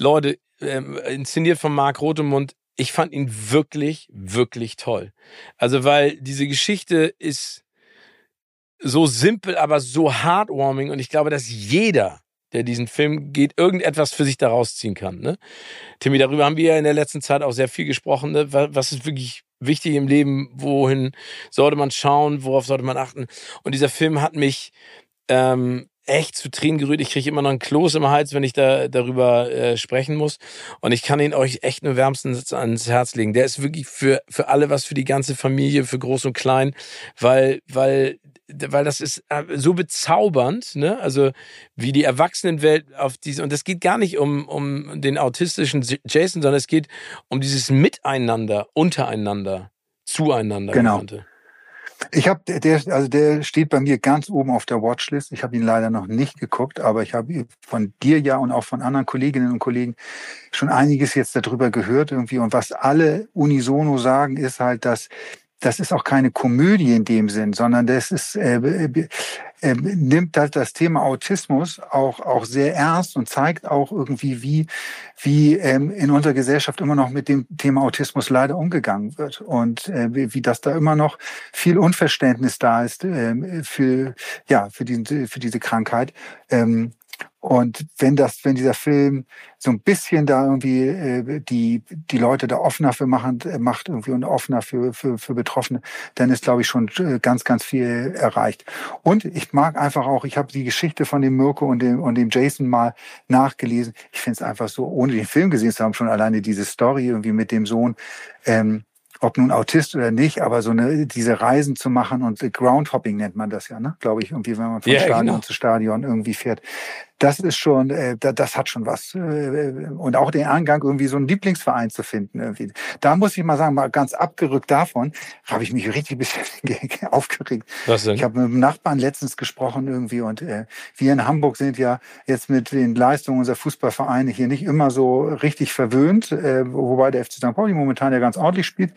Leute, äh, inszeniert von Marc Rotemund, ich fand ihn wirklich, wirklich toll. Also, weil diese Geschichte ist so simpel, aber so heartwarming. Und ich glaube, dass jeder, der diesen Film geht, irgendetwas für sich daraus ziehen kann. Ne? Timmy, darüber haben wir ja in der letzten Zeit auch sehr viel gesprochen. Ne? Was ist wirklich wichtig im Leben? Wohin sollte man schauen? Worauf sollte man achten? Und dieser Film hat mich ähm, echt zu Tränen gerührt. Ich kriege immer noch einen Kloß im Hals, wenn ich da darüber äh, sprechen muss. Und ich kann ihn euch echt nur wärmstens ans Herz legen. Der ist wirklich für, für alle was, für die ganze Familie, für Groß und Klein, weil, weil, weil das ist äh, so bezaubernd, ne? Also wie die Erwachsenenwelt auf diese, und es geht gar nicht um, um den autistischen Jason, sondern es geht um dieses Miteinander, untereinander, zueinander. Genau. Genannte. Ich habe der, also der steht bei mir ganz oben auf der Watchlist. Ich habe ihn leider noch nicht geguckt, aber ich habe von dir ja und auch von anderen Kolleginnen und Kollegen schon einiges jetzt darüber gehört irgendwie. Und was alle unisono sagen, ist halt, dass das ist auch keine Komödie in dem Sinn, sondern das ist, äh, äh, äh, nimmt halt das Thema Autismus auch, auch sehr ernst und zeigt auch irgendwie, wie, wie ähm, in unserer Gesellschaft immer noch mit dem Thema Autismus leider umgegangen wird und äh, wie, das da immer noch viel Unverständnis da ist äh, für, ja, für, diesen, für diese Krankheit. Ähm, und wenn das, wenn dieser Film so ein bisschen da irgendwie äh, die die Leute da offener für machen äh, macht irgendwie und offener für für für Betroffene, dann ist glaube ich schon äh, ganz ganz viel erreicht. Und ich mag einfach auch, ich habe die Geschichte von dem Mirko und dem und dem Jason mal nachgelesen. Ich finde es einfach so, ohne den Film gesehen zu haben, schon alleine diese Story irgendwie mit dem Sohn. Ähm, ob nun Autist oder nicht, aber so eine, diese Reisen zu machen und Groundhopping nennt man das ja, ne? Glaube ich, irgendwie, wenn man von ja, Stadion genau. zu Stadion irgendwie fährt. Das ist schon, äh, das hat schon was. Äh, und auch den Angang, irgendwie so einen Lieblingsverein zu finden. Irgendwie. Da muss ich mal sagen, mal ganz abgerückt davon, habe ich mich richtig *laughs* aufgeregt. Was denn? Ich habe mit einem Nachbarn letztens gesprochen irgendwie und äh, wir in Hamburg sind ja jetzt mit den Leistungen unserer Fußballvereine hier nicht immer so richtig verwöhnt, äh, wobei der FC St. Pauli momentan ja ganz ordentlich spielt.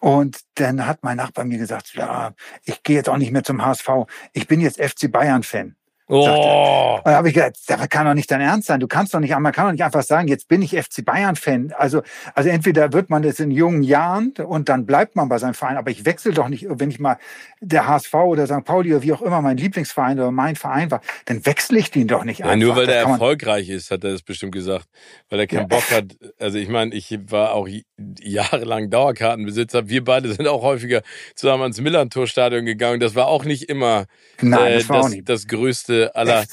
Und dann hat mein Nachbar mir gesagt, ja, ich gehe jetzt auch nicht mehr zum HSV. Ich bin jetzt FC Bayern-Fan. Oh. Da habe ich gedacht, das kann doch nicht dein Ernst sein. Du kannst doch nicht, man kann doch nicht einfach sagen, jetzt bin ich FC Bayern-Fan. Also, also entweder wird man das in jungen Jahren und dann bleibt man bei seinem Verein, aber ich wechsle doch nicht, wenn ich mal der HSV oder St. Pauli oder wie auch immer mein Lieblingsverein oder mein Verein war, dann wechsle ich den doch nicht ja, einfach. Nur weil der erfolgreich ist, hat er das bestimmt gesagt. Weil er keinen ja. Bock hat. Also ich meine, ich war auch jahrelang Dauerkartenbesitzer. Wir beide sind auch häufiger zusammen ans Millantor-Stadion gegangen. Das war auch nicht immer Nein, das, äh, das, das größte aller,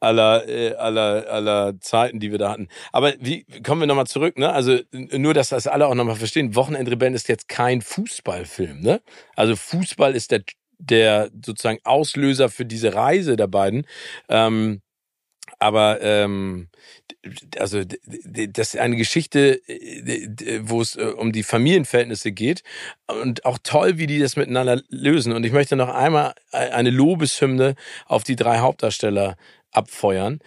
aller, äh, aller, aller Zeiten, die wir da hatten. Aber wie kommen wir nochmal zurück, ne? Also nur, dass das alle auch nochmal verstehen. Wochenendrebellen ist jetzt kein Fußballfilm, ne? Also Fußball ist der, der sozusagen Auslöser für diese Reise der beiden. Ähm, aber ähm, also das ist eine Geschichte, wo es äh, um die Familienverhältnisse geht und auch toll, wie die das miteinander lösen. Und ich möchte noch einmal eine Lobeshymne auf die drei Hauptdarsteller abfeuern.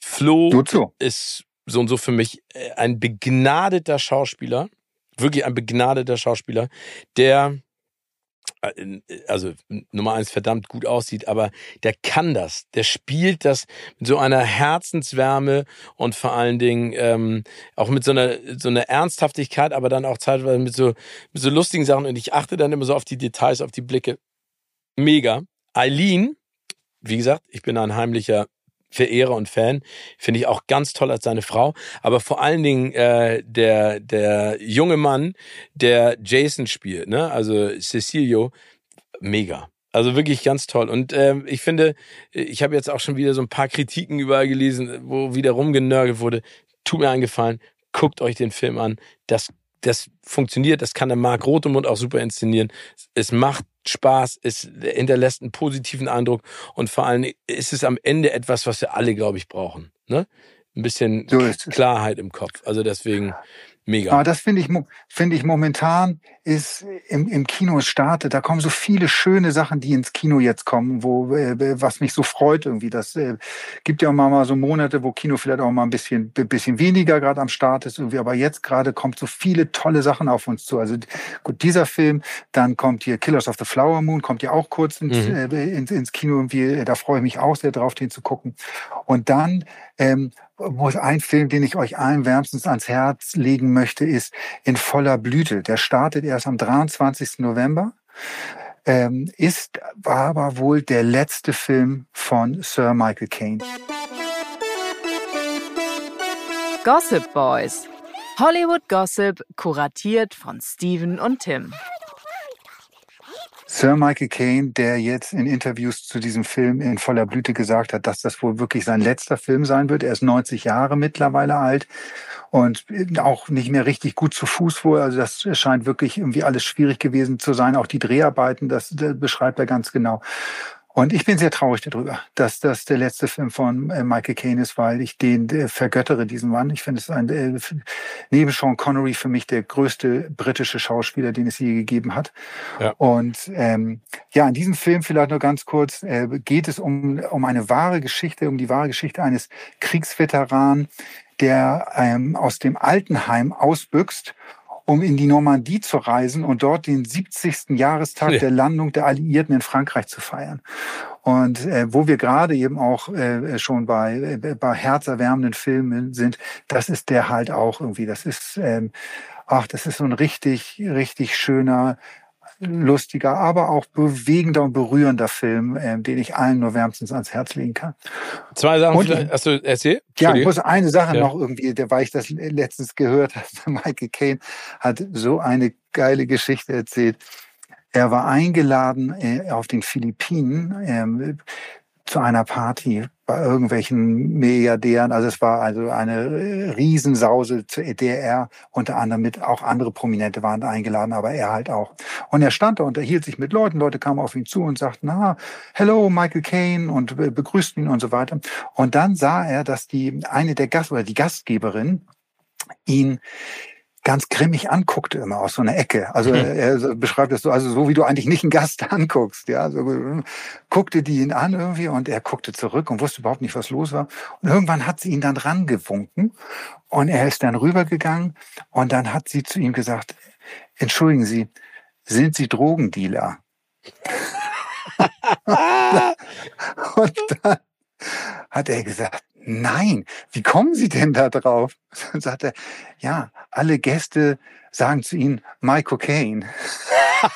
Flo ist so und so für mich äh, ein begnadeter Schauspieler, wirklich ein begnadeter Schauspieler, der äh, also Nummer eins verdammt gut aussieht, aber der kann das, der spielt das mit so einer Herzenswärme und vor allen Dingen ähm, auch mit so einer so einer Ernsthaftigkeit, aber dann auch zeitweise mit so mit so lustigen Sachen und ich achte dann immer so auf die Details, auf die Blicke. Mega. Eileen, wie gesagt, ich bin ein heimlicher Verehrer und Fan. Finde ich auch ganz toll als seine Frau. Aber vor allen Dingen äh, der, der junge Mann, der Jason spielt, ne? also Cecilio, mega. Also wirklich ganz toll. Und äh, ich finde, ich habe jetzt auch schon wieder so ein paar Kritiken überall gelesen, wo wieder rumgenörgelt wurde. Tut mir einen Gefallen, guckt euch den Film an. Das, das funktioniert, das kann der Marc Rotemund auch super inszenieren. Es macht Spaß, es hinterlässt einen positiven Eindruck und vor allem ist es am Ende etwas, was wir alle, glaube ich, brauchen. Ne? Ein bisschen Klarheit im Kopf. Also deswegen Mega. Aber das finde ich, finde ich momentan ist im, im Kino startet. Da kommen so viele schöne Sachen, die ins Kino jetzt kommen, wo äh, was mich so freut irgendwie. Das äh, gibt ja auch mal so Monate, wo Kino vielleicht auch mal ein bisschen bisschen weniger gerade am Start ist irgendwie. Aber jetzt gerade kommt so viele tolle Sachen auf uns zu. Also gut, dieser Film, dann kommt hier Killers of the Flower Moon, kommt ja auch kurz ins, mhm. äh, ins, ins Kino irgendwie. Da freue ich mich auch sehr drauf, den zu gucken. Und dann ähm, muss ein Film, den ich euch allen wärmstens ans Herz legen möchte, ist In voller Blüte. Der startet erst am 23. November. Ähm, ist war aber wohl der letzte Film von Sir Michael Caine. Gossip Boys. Hollywood Gossip, kuratiert von Steven und Tim. Sir Michael Caine, der jetzt in Interviews zu diesem Film in voller Blüte gesagt hat, dass das wohl wirklich sein letzter Film sein wird. Er ist 90 Jahre mittlerweile alt und auch nicht mehr richtig gut zu Fuß wohl. Also das scheint wirklich irgendwie alles schwierig gewesen zu sein. Auch die Dreharbeiten, das, das beschreibt er ganz genau. Und ich bin sehr traurig darüber, dass das der letzte Film von äh, Michael Caine ist, weil ich den äh, vergöttere, diesen Mann. Ich finde es ein, äh, neben Sean Connery für mich der größte britische Schauspieler, den es je gegeben hat. Ja. Und ähm, ja, in diesem Film vielleicht nur ganz kurz, äh, geht es um, um eine wahre Geschichte, um die wahre Geschichte eines Kriegsveteranen, der ähm, aus dem Altenheim ausbüchst um in die Normandie zu reisen und dort den 70. Jahrestag ja. der Landung der Alliierten in Frankreich zu feiern. Und äh, wo wir gerade eben auch äh, schon bei, äh, bei herzerwärmenden Filmen sind, das ist der halt auch irgendwie. Das ist, ähm, ach, das ist so ein richtig, richtig schöner, lustiger, aber auch bewegender und berührender Film, äh, den ich allen nur wärmstens ans Herz legen kann. Zwei Sachen, und, hast du erzählt? Ja, ich muss eine Sache ja. noch irgendwie, weil ich das letztens gehört *laughs* habe, Michael Caine hat so eine geile Geschichte erzählt. Er war eingeladen äh, auf den Philippinen ähm, zu einer Party bei irgendwelchen Milliardären. Also es war also eine Riesensause zur EDR, unter anderem mit auch andere Prominente waren eingeladen, aber er halt auch. Und er stand da, unterhielt sich mit Leuten, Leute kamen auf ihn zu und sagten, na, hello, Michael Caine und begrüßten ihn und so weiter. Und dann sah er, dass die, eine der Gast, oder die Gastgeberin ihn ganz grimmig anguckte immer aus so einer Ecke. Also mhm. er beschreibt das so, also so wie du eigentlich nicht einen Gast *laughs* anguckst, ja. So guckte die ihn an irgendwie und er guckte zurück und wusste überhaupt nicht, was los war. Und irgendwann hat sie ihn dann rangewunken und er ist dann rübergegangen und dann hat sie zu ihm gesagt, entschuldigen Sie, sind Sie Drogendealer? *laughs* *laughs* und dann hat er gesagt, nein, wie kommen Sie denn da drauf? *laughs* Dann sagt er, ja, alle Gäste sagen zu Ihnen, My Cocaine. *laughs*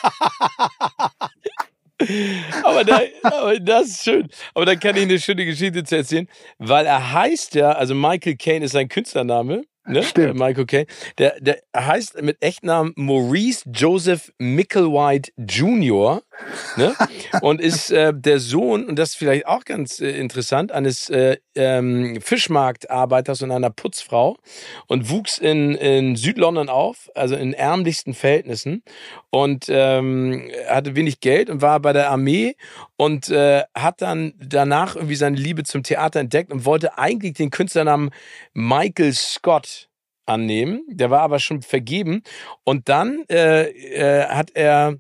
aber, da, aber das ist schön. Aber da kann ich eine schöne Geschichte zu erzählen, weil er heißt ja, also Michael Caine ist sein Künstlername ne? *laughs* Stimmt. Michael Caine. Der, der heißt mit Echtnamen Maurice Joseph Micklewhite Jr. Ne? *laughs* und ist äh, der Sohn, und das ist vielleicht auch ganz äh, interessant, eines äh, ähm, Fischmarktarbeiters und einer Putzfrau und wuchs in, in Südlondon auf, also in ärmlichsten Verhältnissen und ähm, hatte wenig Geld und war bei der Armee und äh, hat dann danach irgendwie seine Liebe zum Theater entdeckt und wollte eigentlich den Künstlernamen Michael Scott annehmen. Der war aber schon vergeben und dann äh, äh, hat er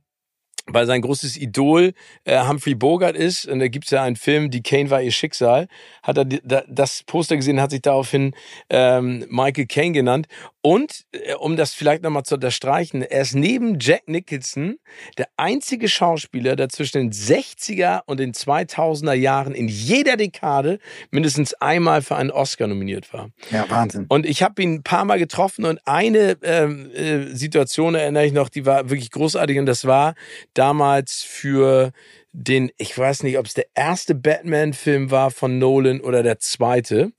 weil sein großes Idol äh, Humphrey Bogart ist, und da gibt's ja einen Film, Die Kane war ihr Schicksal, hat er das Poster gesehen, hat sich daraufhin ähm, Michael Caine genannt. Und äh, um das vielleicht nochmal zu unterstreichen, er ist neben Jack Nicholson der einzige Schauspieler, der zwischen den 60er und den 2000er Jahren in jeder Dekade mindestens einmal für einen Oscar nominiert war. Ja, Wahnsinn. Und ich habe ihn ein paar Mal getroffen und eine ähm, äh, Situation erinnere ich noch, die war wirklich großartig und das war damals für den, ich weiß nicht, ob es der erste Batman-Film war von Nolan oder der zweite.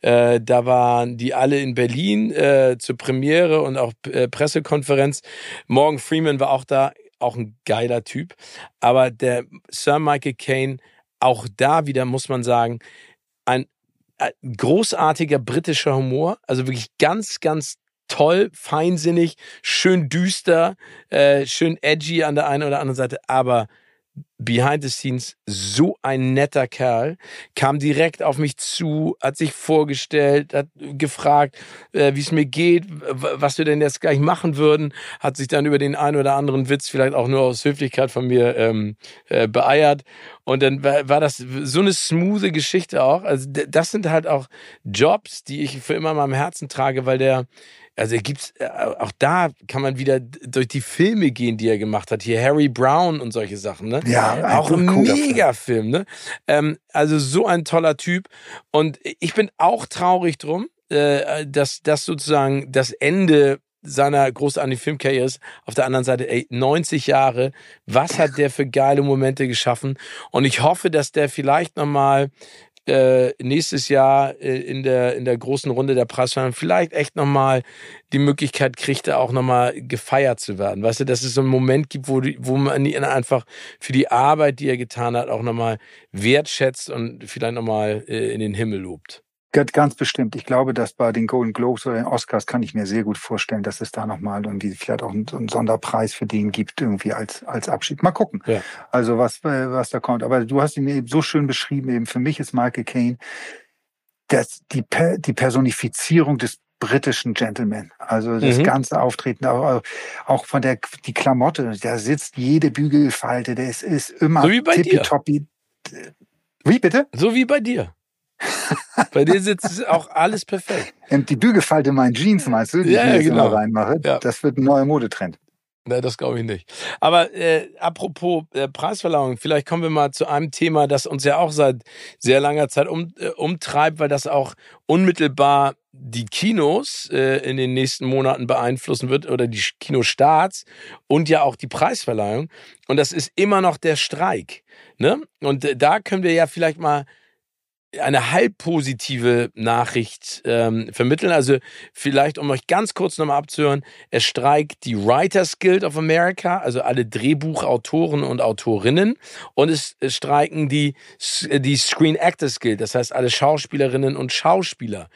Äh, da waren die alle in Berlin äh, zur Premiere und auch äh, Pressekonferenz. Morgan Freeman war auch da, auch ein geiler Typ. Aber der Sir Michael Caine, auch da wieder muss man sagen, ein, ein großartiger britischer Humor, also wirklich ganz, ganz toll, feinsinnig, schön düster, äh, schön edgy an der einen oder anderen Seite, aber behind the scenes so ein netter Kerl, kam direkt auf mich zu, hat sich vorgestellt, hat gefragt, äh, wie es mir geht, was wir denn jetzt gleich machen würden, hat sich dann über den einen oder anderen Witz vielleicht auch nur aus Höflichkeit von mir ähm, äh, beeiert. Und dann war, war das so eine smoothe Geschichte auch. Also das sind halt auch Jobs, die ich für immer in meinem Herzen trage, weil der also gibt's äh, auch da kann man wieder durch die Filme gehen, die er gemacht hat. Hier Harry Brown und solche Sachen, ne? Ja, auch ein Mega-Film, ne? Ähm, also so ein toller Typ. Und ich bin auch traurig drum, äh, dass das sozusagen das Ende seiner großartigen Filmkarriere ist. Auf der anderen Seite, ey, 90 Jahre, was hat der für geile Momente geschaffen? Und ich hoffe, dass der vielleicht nochmal äh, nächstes Jahr äh, in der in der großen Runde der Preisverleihung vielleicht echt nochmal die Möglichkeit kriegt, da auch nochmal gefeiert zu werden. Weißt du, dass es so einen Moment gibt, wo, wo man ihn einfach für die Arbeit, die er getan hat, auch nochmal wertschätzt und vielleicht nochmal äh, in den Himmel lobt. Ganz bestimmt. Ich glaube, dass bei den Golden Globes oder den Oscars kann ich mir sehr gut vorstellen, dass es da nochmal irgendwie vielleicht auch einen, einen, Sonderpreis für den gibt, irgendwie als, als Abschied. Mal gucken. Ja. Also was, äh, was da kommt. Aber du hast ihn eben so schön beschrieben, eben für mich ist Michael Caine das, die, die Personifizierung des britischen Gentleman. Also das mhm. ganze Auftreten, auch, auch von der die Klamotte, da sitzt jede Bügelfalte, der ist, ist immer so wie bei tippitoppi. Dir. Wie bitte? So wie bei dir. Bei dir sitzt auch alles perfekt. Die Bügelfalte in meinen Jeans, meinst du, die ja, ich jetzt genau. immer reinmache? Ja. Das wird ein neuer Modetrend. Nein, das glaube ich nicht. Aber äh, apropos äh, Preisverleihung, vielleicht kommen wir mal zu einem Thema, das uns ja auch seit sehr langer Zeit um, äh, umtreibt, weil das auch unmittelbar die Kinos äh, in den nächsten Monaten beeinflussen wird oder die Kinostarts und ja auch die Preisverleihung. Und das ist immer noch der Streik. Ne? Und äh, da können wir ja vielleicht mal eine halb positive Nachricht ähm, vermitteln. Also vielleicht, um euch ganz kurz nochmal abzuhören, es streikt die Writers Guild of America, also alle Drehbuchautoren und Autorinnen. Und es, es streiken die, die Screen Actors Guild, das heißt alle Schauspielerinnen und Schauspieler.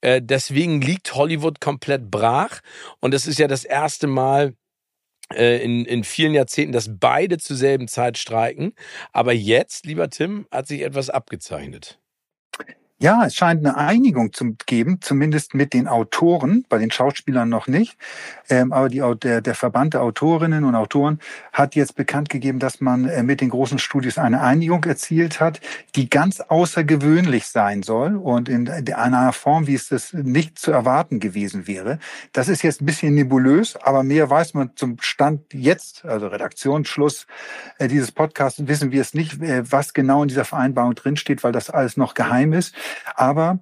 Äh, deswegen liegt Hollywood komplett brach. Und es ist ja das erste Mal, äh, in, in vielen Jahrzehnten, dass beide zur selben Zeit streiken. Aber jetzt, lieber Tim, hat sich etwas abgezeichnet. Ja, es scheint eine Einigung zu geben, zumindest mit den Autoren, bei den Schauspielern noch nicht. Ähm, aber die, der, der Verband der Autorinnen und Autoren hat jetzt bekannt gegeben, dass man äh, mit den großen Studios eine Einigung erzielt hat, die ganz außergewöhnlich sein soll und in, in einer Form, wie es das nicht zu erwarten gewesen wäre. Das ist jetzt ein bisschen nebulös, aber mehr weiß man zum Stand jetzt, also Redaktionsschluss äh, dieses Podcasts, wissen wir es nicht, äh, was genau in dieser Vereinbarung drinsteht, weil das alles noch geheim ist. Aber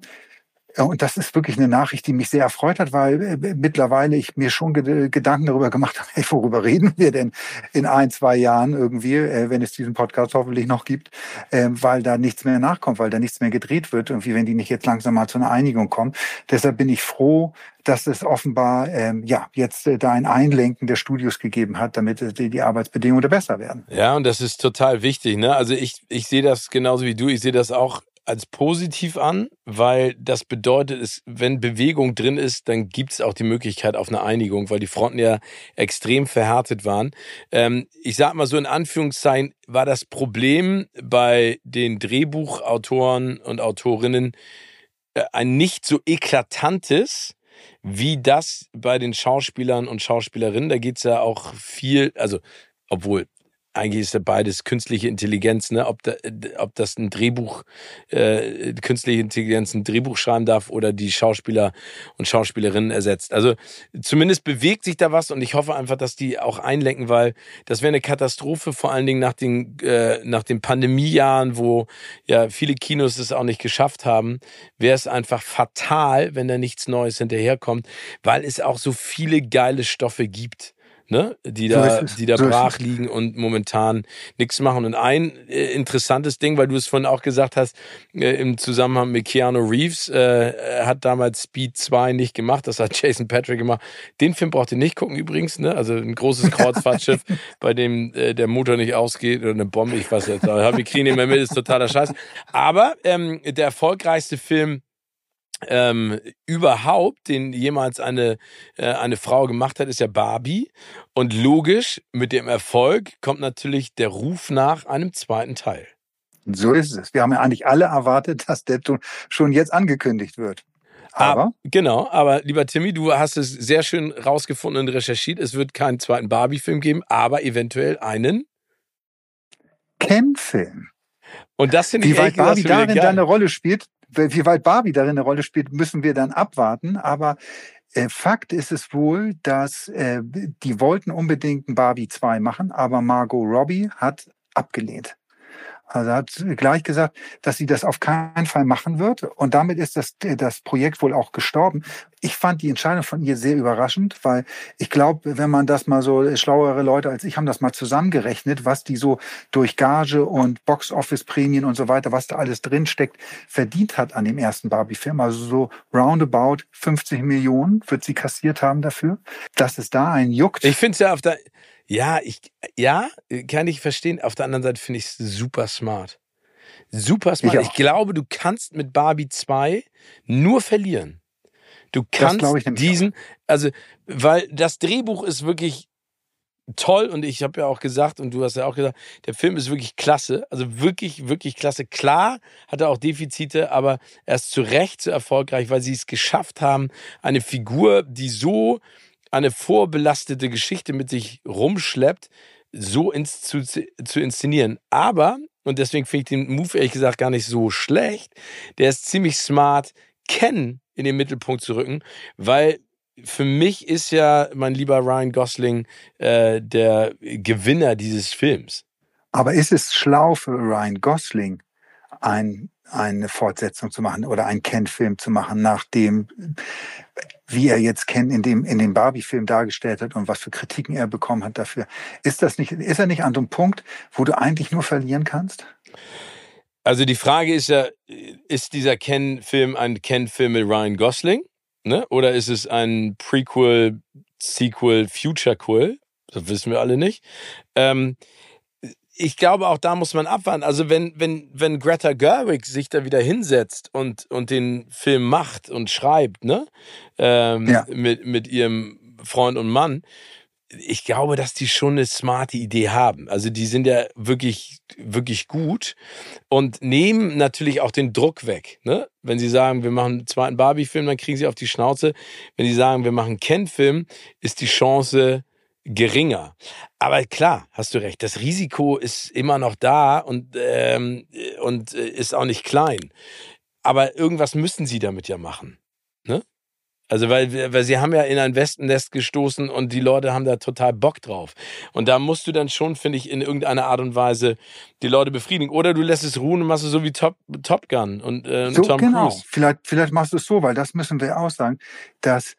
und das ist wirklich eine Nachricht, die mich sehr erfreut hat, weil äh, mittlerweile ich mir schon Gedanken darüber gemacht *laughs* habe, hey, worüber reden wir denn in ein, zwei Jahren irgendwie, äh, wenn es diesen Podcast hoffentlich noch gibt, äh, weil da nichts mehr nachkommt, weil da nichts mehr gedreht wird, irgendwie, wenn die nicht jetzt langsam mal zu einer Einigung kommen. Deshalb bin ich froh, dass es offenbar ähm, ja jetzt äh, da ein Einlenken der Studios gegeben hat, damit äh, die, die Arbeitsbedingungen besser werden. Ja, und das ist total wichtig. Ne? Also ich, ich sehe das genauso wie du. Ich sehe das auch als positiv an, weil das bedeutet, es, wenn Bewegung drin ist, dann gibt es auch die Möglichkeit auf eine Einigung, weil die Fronten ja extrem verhärtet waren. Ähm, ich sag mal so in Anführungszeichen, war das Problem bei den Drehbuchautoren und Autorinnen äh, ein nicht so eklatantes, wie das bei den Schauspielern und Schauspielerinnen. Da geht's ja auch viel, also obwohl eigentlich ist ja beides künstliche Intelligenz, ne? Ob, da, ob das ein Drehbuch, äh, künstliche Intelligenz ein Drehbuch schreiben darf oder die Schauspieler und Schauspielerinnen ersetzt. Also zumindest bewegt sich da was und ich hoffe einfach, dass die auch einlenken, weil das wäre eine Katastrophe, vor allen Dingen nach den, äh, nach den Pandemiejahren, wo ja viele Kinos es auch nicht geschafft haben, wäre es einfach fatal, wenn da nichts Neues hinterherkommt, weil es auch so viele geile Stoffe gibt ne? die da, so die da so brach liegen und momentan nichts machen. Und ein äh, interessantes Ding, weil du es vorhin auch gesagt hast, äh, im Zusammenhang mit Keanu Reeves, äh, hat damals Speed 2 nicht gemacht, das hat *laughs* Jason Patrick gemacht. Den Film braucht ihr nicht gucken übrigens, ne? Also ein großes *laughs* Kreuzfahrtschiff, bei dem äh, der Motor nicht ausgeht oder eine Bombe, ich weiß jetzt, wir kriegen nicht mehr mit, ist totaler Scheiß. Aber ähm, der erfolgreichste Film ähm, überhaupt, den jemals eine, äh, eine Frau gemacht hat, ist ja Barbie. Und logisch, mit dem Erfolg kommt natürlich der Ruf nach einem zweiten Teil. So ist es. Wir haben ja eigentlich alle erwartet, dass der schon jetzt angekündigt wird. Aber? Ab, genau, aber lieber Timmy, du hast es sehr schön rausgefunden und recherchiert. Es wird keinen zweiten Barbie-Film geben, aber eventuell einen Ken-Film. Und das finde ich Wie weit Barbie darin eine Rolle spielt, wie weit Barbie darin eine Rolle spielt, müssen wir dann abwarten. Aber äh, Fakt ist es wohl, dass äh, die wollten unbedingt ein Barbie 2 machen, aber Margot Robbie hat abgelehnt. Also er hat gleich gesagt, dass sie das auf keinen Fall machen wird. Und damit ist das, das Projekt wohl auch gestorben. Ich fand die Entscheidung von ihr sehr überraschend, weil ich glaube, wenn man das mal so, schlauere Leute als ich haben das mal zusammengerechnet, was die so durch Gage und Box-Office-Prämien und so weiter, was da alles drinsteckt, verdient hat an dem ersten Barbie-Film. Also so roundabout 50 Millionen wird sie kassiert haben dafür, dass es da einen juckt. Ich finde es ja auf der, ja, ich, ja, kann ich verstehen. Auf der anderen Seite finde ich es super smart. Super smart. Ich, ich, glaube, du kannst mit Barbie 2 nur verlieren. Du kannst diesen, also, weil das Drehbuch ist wirklich toll und ich habe ja auch gesagt und du hast ja auch gesagt, der Film ist wirklich klasse, also wirklich, wirklich klasse. Klar hat er auch Defizite, aber er ist zu Recht so erfolgreich, weil sie es geschafft haben, eine Figur, die so eine vorbelastete Geschichte mit sich rumschleppt, so ins, zu, zu inszenieren. Aber, und deswegen finde ich den Move ehrlich gesagt gar nicht so schlecht, der ist ziemlich smart, Ken in den Mittelpunkt zu rücken, weil für mich ist ja mein lieber Ryan Gosling äh, der Gewinner dieses Films. Aber ist es schlau für Ryan Gosling, ein, eine Fortsetzung zu machen oder einen Ken-Film zu machen, nachdem wie er jetzt Ken in dem, in dem Barbie-Film dargestellt hat und was für Kritiken er bekommen hat dafür. Ist das nicht, ist er nicht an einem Punkt, wo du eigentlich nur verlieren kannst? Also die Frage ist ja, ist dieser Ken-Film ein Ken-Film mit Ryan Gosling? Ne? Oder ist es ein Prequel, Sequel, Future-Quel? Das wissen wir alle nicht. Ähm, ich glaube, auch da muss man abwarten. Also wenn, wenn, wenn Greta Gerwig sich da wieder hinsetzt und, und den Film macht und schreibt, ne? Ähm, ja. mit, mit ihrem Freund und Mann, ich glaube, dass die schon eine smarte Idee haben. Also die sind ja wirklich, wirklich gut und nehmen natürlich auch den Druck weg. Ne? Wenn sie sagen, wir machen einen zweiten Barbie-Film, dann kriegen sie auf die Schnauze. Wenn sie sagen, wir machen einen Ken-Film, ist die Chance geringer. Aber klar, hast du recht, das Risiko ist immer noch da und, ähm, und äh, ist auch nicht klein. Aber irgendwas müssen sie damit ja machen. Ne? Also, weil, weil sie haben ja in ein Westennest gestoßen und die Leute haben da total Bock drauf. Und da musst du dann schon, finde ich, in irgendeiner Art und Weise die Leute befriedigen. Oder du lässt es ruhen und machst es so wie Top, Top Gun und äh, so, Tom genau. Cruise. Vielleicht, vielleicht machst du es so, weil das müssen wir auch sagen, dass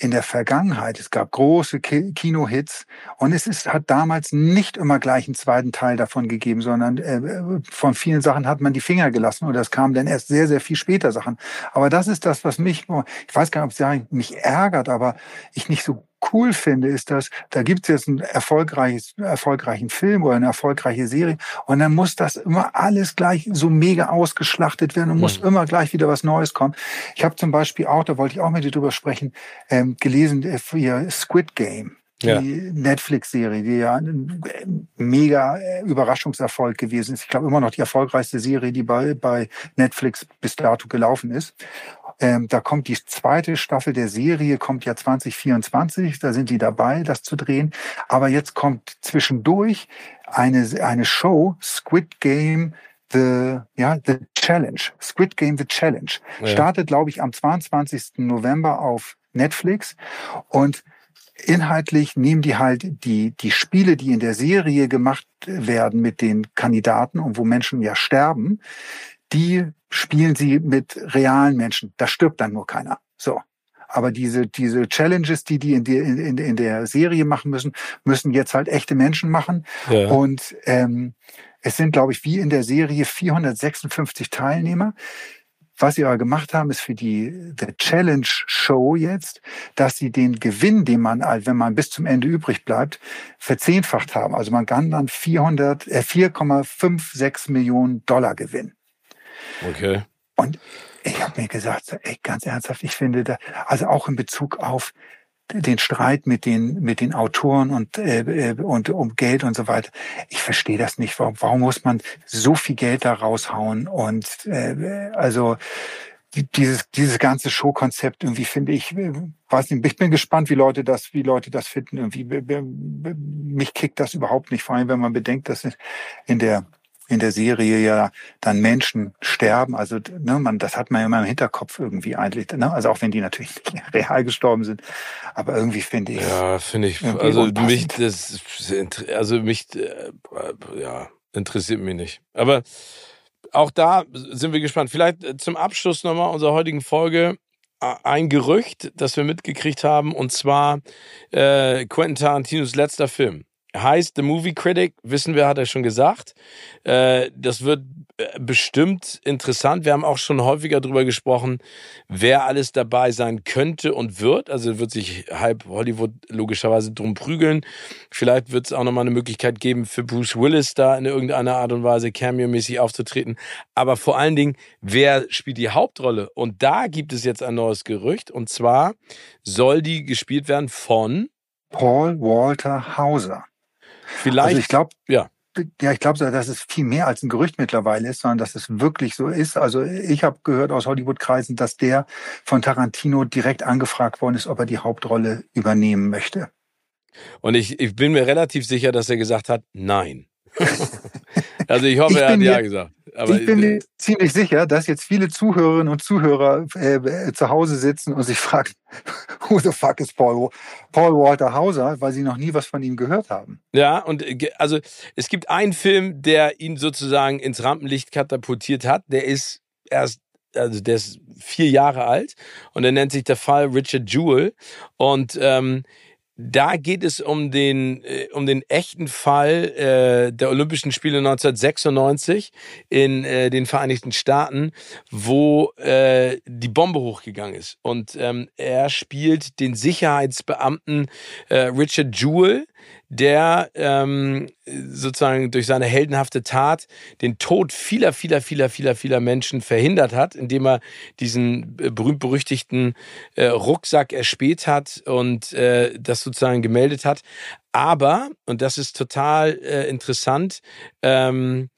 in der Vergangenheit. Es gab große Kinohits und es ist, hat damals nicht immer gleich einen zweiten Teil davon gegeben, sondern äh, von vielen Sachen hat man die Finger gelassen und das kam dann erst sehr, sehr viel später Sachen. Aber das ist das, was mich, ich weiß gar nicht, ob es mich ärgert, aber ich nicht so cool finde, ist, dass da gibt es jetzt einen erfolgreiches, erfolgreichen Film oder eine erfolgreiche Serie und dann muss das immer alles gleich so mega ausgeschlachtet werden und mhm. muss immer gleich wieder was Neues kommen. Ich habe zum Beispiel auch, da wollte ich auch mit dir drüber sprechen, ähm, gelesen, äh, Squid Game die ja. Netflix-Serie, die ja ein mega äh, Überraschungserfolg gewesen ist. Ich glaube immer noch die erfolgreichste Serie, die bei, bei Netflix bis dato gelaufen ist. Ähm, da kommt die zweite Staffel der Serie, kommt ja 2024, da sind die dabei, das zu drehen. Aber jetzt kommt zwischendurch eine, eine Show, Squid Game The, ja, The Challenge. Squid Game The Challenge. Ja. Startet, glaube ich, am 22. November auf Netflix. Und inhaltlich nehmen die halt die, die Spiele, die in der Serie gemacht werden mit den Kandidaten und wo Menschen ja sterben, die spielen sie mit realen Menschen. Da stirbt dann nur keiner. So. Aber diese, diese Challenges, die die in, der in, in der Serie machen müssen, müssen jetzt halt echte Menschen machen. Ja. Und ähm, es sind, glaube ich, wie in der Serie 456 Teilnehmer. Was sie aber gemacht haben, ist für die The Challenge Show jetzt, dass sie den Gewinn, den man, wenn man bis zum Ende übrig bleibt, verzehnfacht haben. Also man kann dann 400, äh, 4,56 Millionen Dollar gewinnen. Okay. Und ich habe mir gesagt, ey, ganz ernsthaft, ich finde da, also auch in Bezug auf den Streit mit den mit den Autoren und äh, äh, und um Geld und so weiter. Ich verstehe das nicht. Warum, warum muss man so viel Geld da raushauen? Und äh, also dieses dieses ganze Showkonzept irgendwie finde ich äh, weiß nicht ich bin gespannt wie Leute das wie Leute das finden irgendwie mich kickt das überhaupt nicht vor allem wenn man bedenkt dass in der in der Serie ja dann Menschen sterben. Also ne, man, das hat man ja immer im Hinterkopf irgendwie eigentlich. Ne? Also auch wenn die natürlich *laughs* real gestorben sind, aber irgendwie finde ich. Ja, finde ich. Also mich das, also mich, äh, ja, interessiert mich nicht. Aber auch da sind wir gespannt. Vielleicht äh, zum Abschluss nochmal unserer heutigen Folge ein Gerücht, das wir mitgekriegt haben, und zwar äh, Quentin Tarantinos letzter Film. Heißt The Movie Critic, wissen wir, hat er schon gesagt. Äh, das wird äh, bestimmt interessant. Wir haben auch schon häufiger darüber gesprochen, wer alles dabei sein könnte und wird. Also wird sich halb Hollywood logischerweise drum prügeln. Vielleicht wird es auch nochmal eine Möglichkeit geben, für Bruce Willis da in irgendeiner Art und Weise cameo-mäßig aufzutreten. Aber vor allen Dingen, wer spielt die Hauptrolle? Und da gibt es jetzt ein neues Gerücht. Und zwar soll die gespielt werden von Paul Walter Hauser. Vielleicht. Also ich glaube, ja. Ja, ich glaube, dass es viel mehr als ein Gerücht mittlerweile ist, sondern dass es wirklich so ist. Also ich habe gehört aus Hollywood-Kreisen, dass der von Tarantino direkt angefragt worden ist, ob er die Hauptrolle übernehmen möchte. Und ich, ich bin mir relativ sicher, dass er gesagt hat, nein. *laughs* also ich hoffe, ich er hat ja gesagt. Aber ich bin mir ziemlich sicher, dass jetzt viele Zuhörerinnen und Zuhörer äh, äh, zu Hause sitzen und sich fragen, *laughs* who the fuck is Paul, Paul Walter Hauser, weil sie noch nie was von ihm gehört haben. Ja, und also es gibt einen Film, der ihn sozusagen ins Rampenlicht katapultiert hat. Der ist erst also der ist vier Jahre alt und er nennt sich der Fall Richard Jewell und ähm, da geht es um den, äh, um den echten Fall äh, der Olympischen Spiele 1996 in äh, den Vereinigten Staaten, wo äh, die Bombe hochgegangen ist. Und ähm, er spielt den Sicherheitsbeamten äh, Richard Jewell, der ähm, sozusagen durch seine heldenhafte Tat den Tod vieler, vieler, vieler, vieler, vieler Menschen verhindert hat, indem er diesen äh, berühmt-berüchtigten äh, Rucksack erspäht hat und äh, das sozusagen gemeldet hat. Aber, und das ist total äh, interessant, ähm,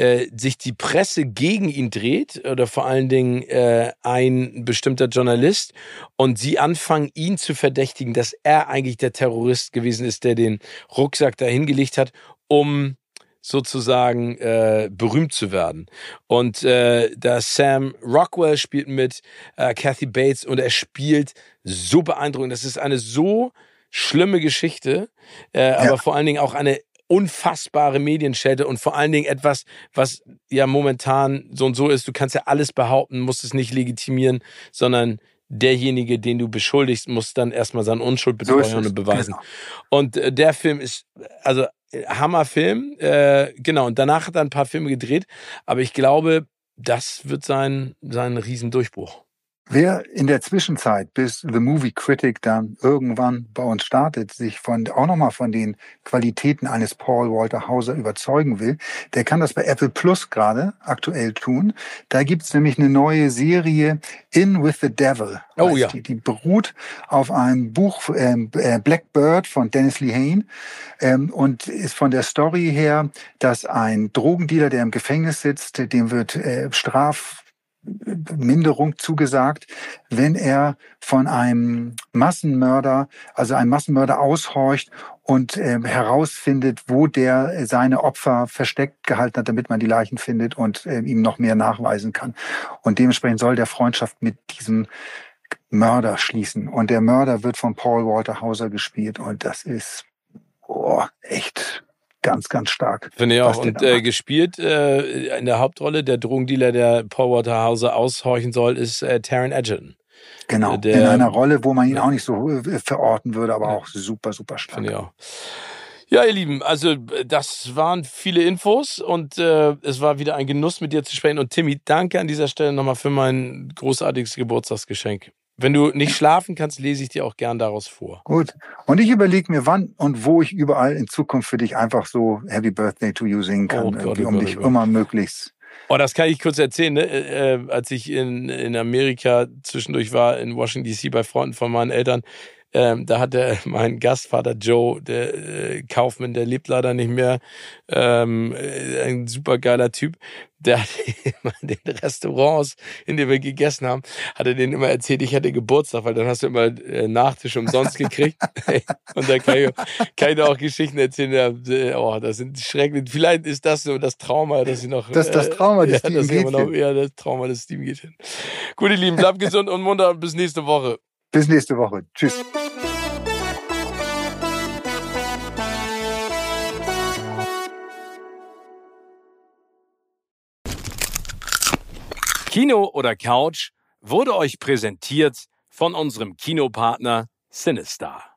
äh, sich die Presse gegen ihn dreht oder vor allen Dingen äh, ein bestimmter Journalist und sie anfangen, ihn zu verdächtigen, dass er eigentlich der Terrorist gewesen ist, der den Rucksack da hingelegt hat, um sozusagen äh, berühmt zu werden. Und äh, da Sam Rockwell spielt mit äh, Kathy Bates und er spielt so beeindruckend. Das ist eine so schlimme Geschichte, äh, ja. aber vor allen Dingen auch eine unfassbare Medienschelte und vor allen Dingen etwas, was ja momentan so und so ist. Du kannst ja alles behaupten, musst es nicht legitimieren, sondern derjenige, den du beschuldigst, muss dann erstmal seine Unschuld beteuern so und beweisen. Genau. Und äh, der Film ist, also Hammerfilm, äh, genau. Und danach hat er ein paar Filme gedreht, aber ich glaube, das wird sein, sein Riesendurchbruch. Wer in der Zwischenzeit, bis The Movie Critic dann irgendwann bei uns startet, sich von, auch nochmal von den Qualitäten eines Paul Walter Hauser überzeugen will, der kann das bei Apple Plus gerade aktuell tun. Da gibt's nämlich eine neue Serie In with the Devil. Oh ja. Die, die beruht auf einem Buch ähm, äh, Blackbird von Dennis Lehane ähm, und ist von der Story her, dass ein Drogendealer, der im Gefängnis sitzt, dem wird äh, Straf Minderung zugesagt, wenn er von einem Massenmörder, also einem Massenmörder aushorcht und äh, herausfindet, wo der seine Opfer versteckt gehalten hat, damit man die Leichen findet und äh, ihm noch mehr nachweisen kann. Und dementsprechend soll der Freundschaft mit diesem Mörder schließen. Und der Mörder wird von Paul Walter Hauser gespielt und das ist oh, echt ganz, ganz stark. Finde ich auch. Und äh, gespielt äh, in der Hauptrolle, der Drogendealer, der Paul Waterhauser aushorchen soll, ist äh, Taron Egerton. Genau, der, in einer Rolle, wo man ihn auch nicht so äh, verorten würde, aber ja. auch super, super stark. Finde ich auch. Ja, ihr Lieben, also das waren viele Infos und äh, es war wieder ein Genuss, mit dir zu sprechen. Und Timmy, danke an dieser Stelle nochmal für mein großartiges Geburtstagsgeschenk. Wenn du nicht schlafen kannst, lese ich dir auch gern daraus vor. Gut. Und ich überlege mir, wann und wo ich überall in Zukunft für dich einfach so Happy Birthday to you singen kann, oh Gott, oh um Gott, dich oh immer möglichst. Oh, das kann ich kurz erzählen. Ne? Äh, äh, als ich in, in Amerika zwischendurch war, in Washington DC bei Freunden von meinen Eltern, ähm, da hat der, *laughs* mein Gastvater Joe, der äh, Kaufmann, der lebt leider nicht mehr, ähm, äh, ein supergeiler Typ, der hat *laughs* immer in den Restaurants, in denen wir gegessen haben, hat er denen immer erzählt, ich hätte Geburtstag, weil dann hast du immer äh, Nachtisch umsonst gekriegt. *laughs* und da kann ich, kann ich da auch Geschichten erzählen. Ja, oh, das sind schrecklich. Vielleicht ist das so das Trauma, dass ich noch. Das das Trauma des äh, ja, Steam noch, Ja, das Trauma des Steam geht hin. Gut, ihr Lieben, bleibt gesund und munter bis nächste Woche. Bis nächste Woche. Tschüss. Kino oder Couch wurde euch präsentiert von unserem Kinopartner Sinistar.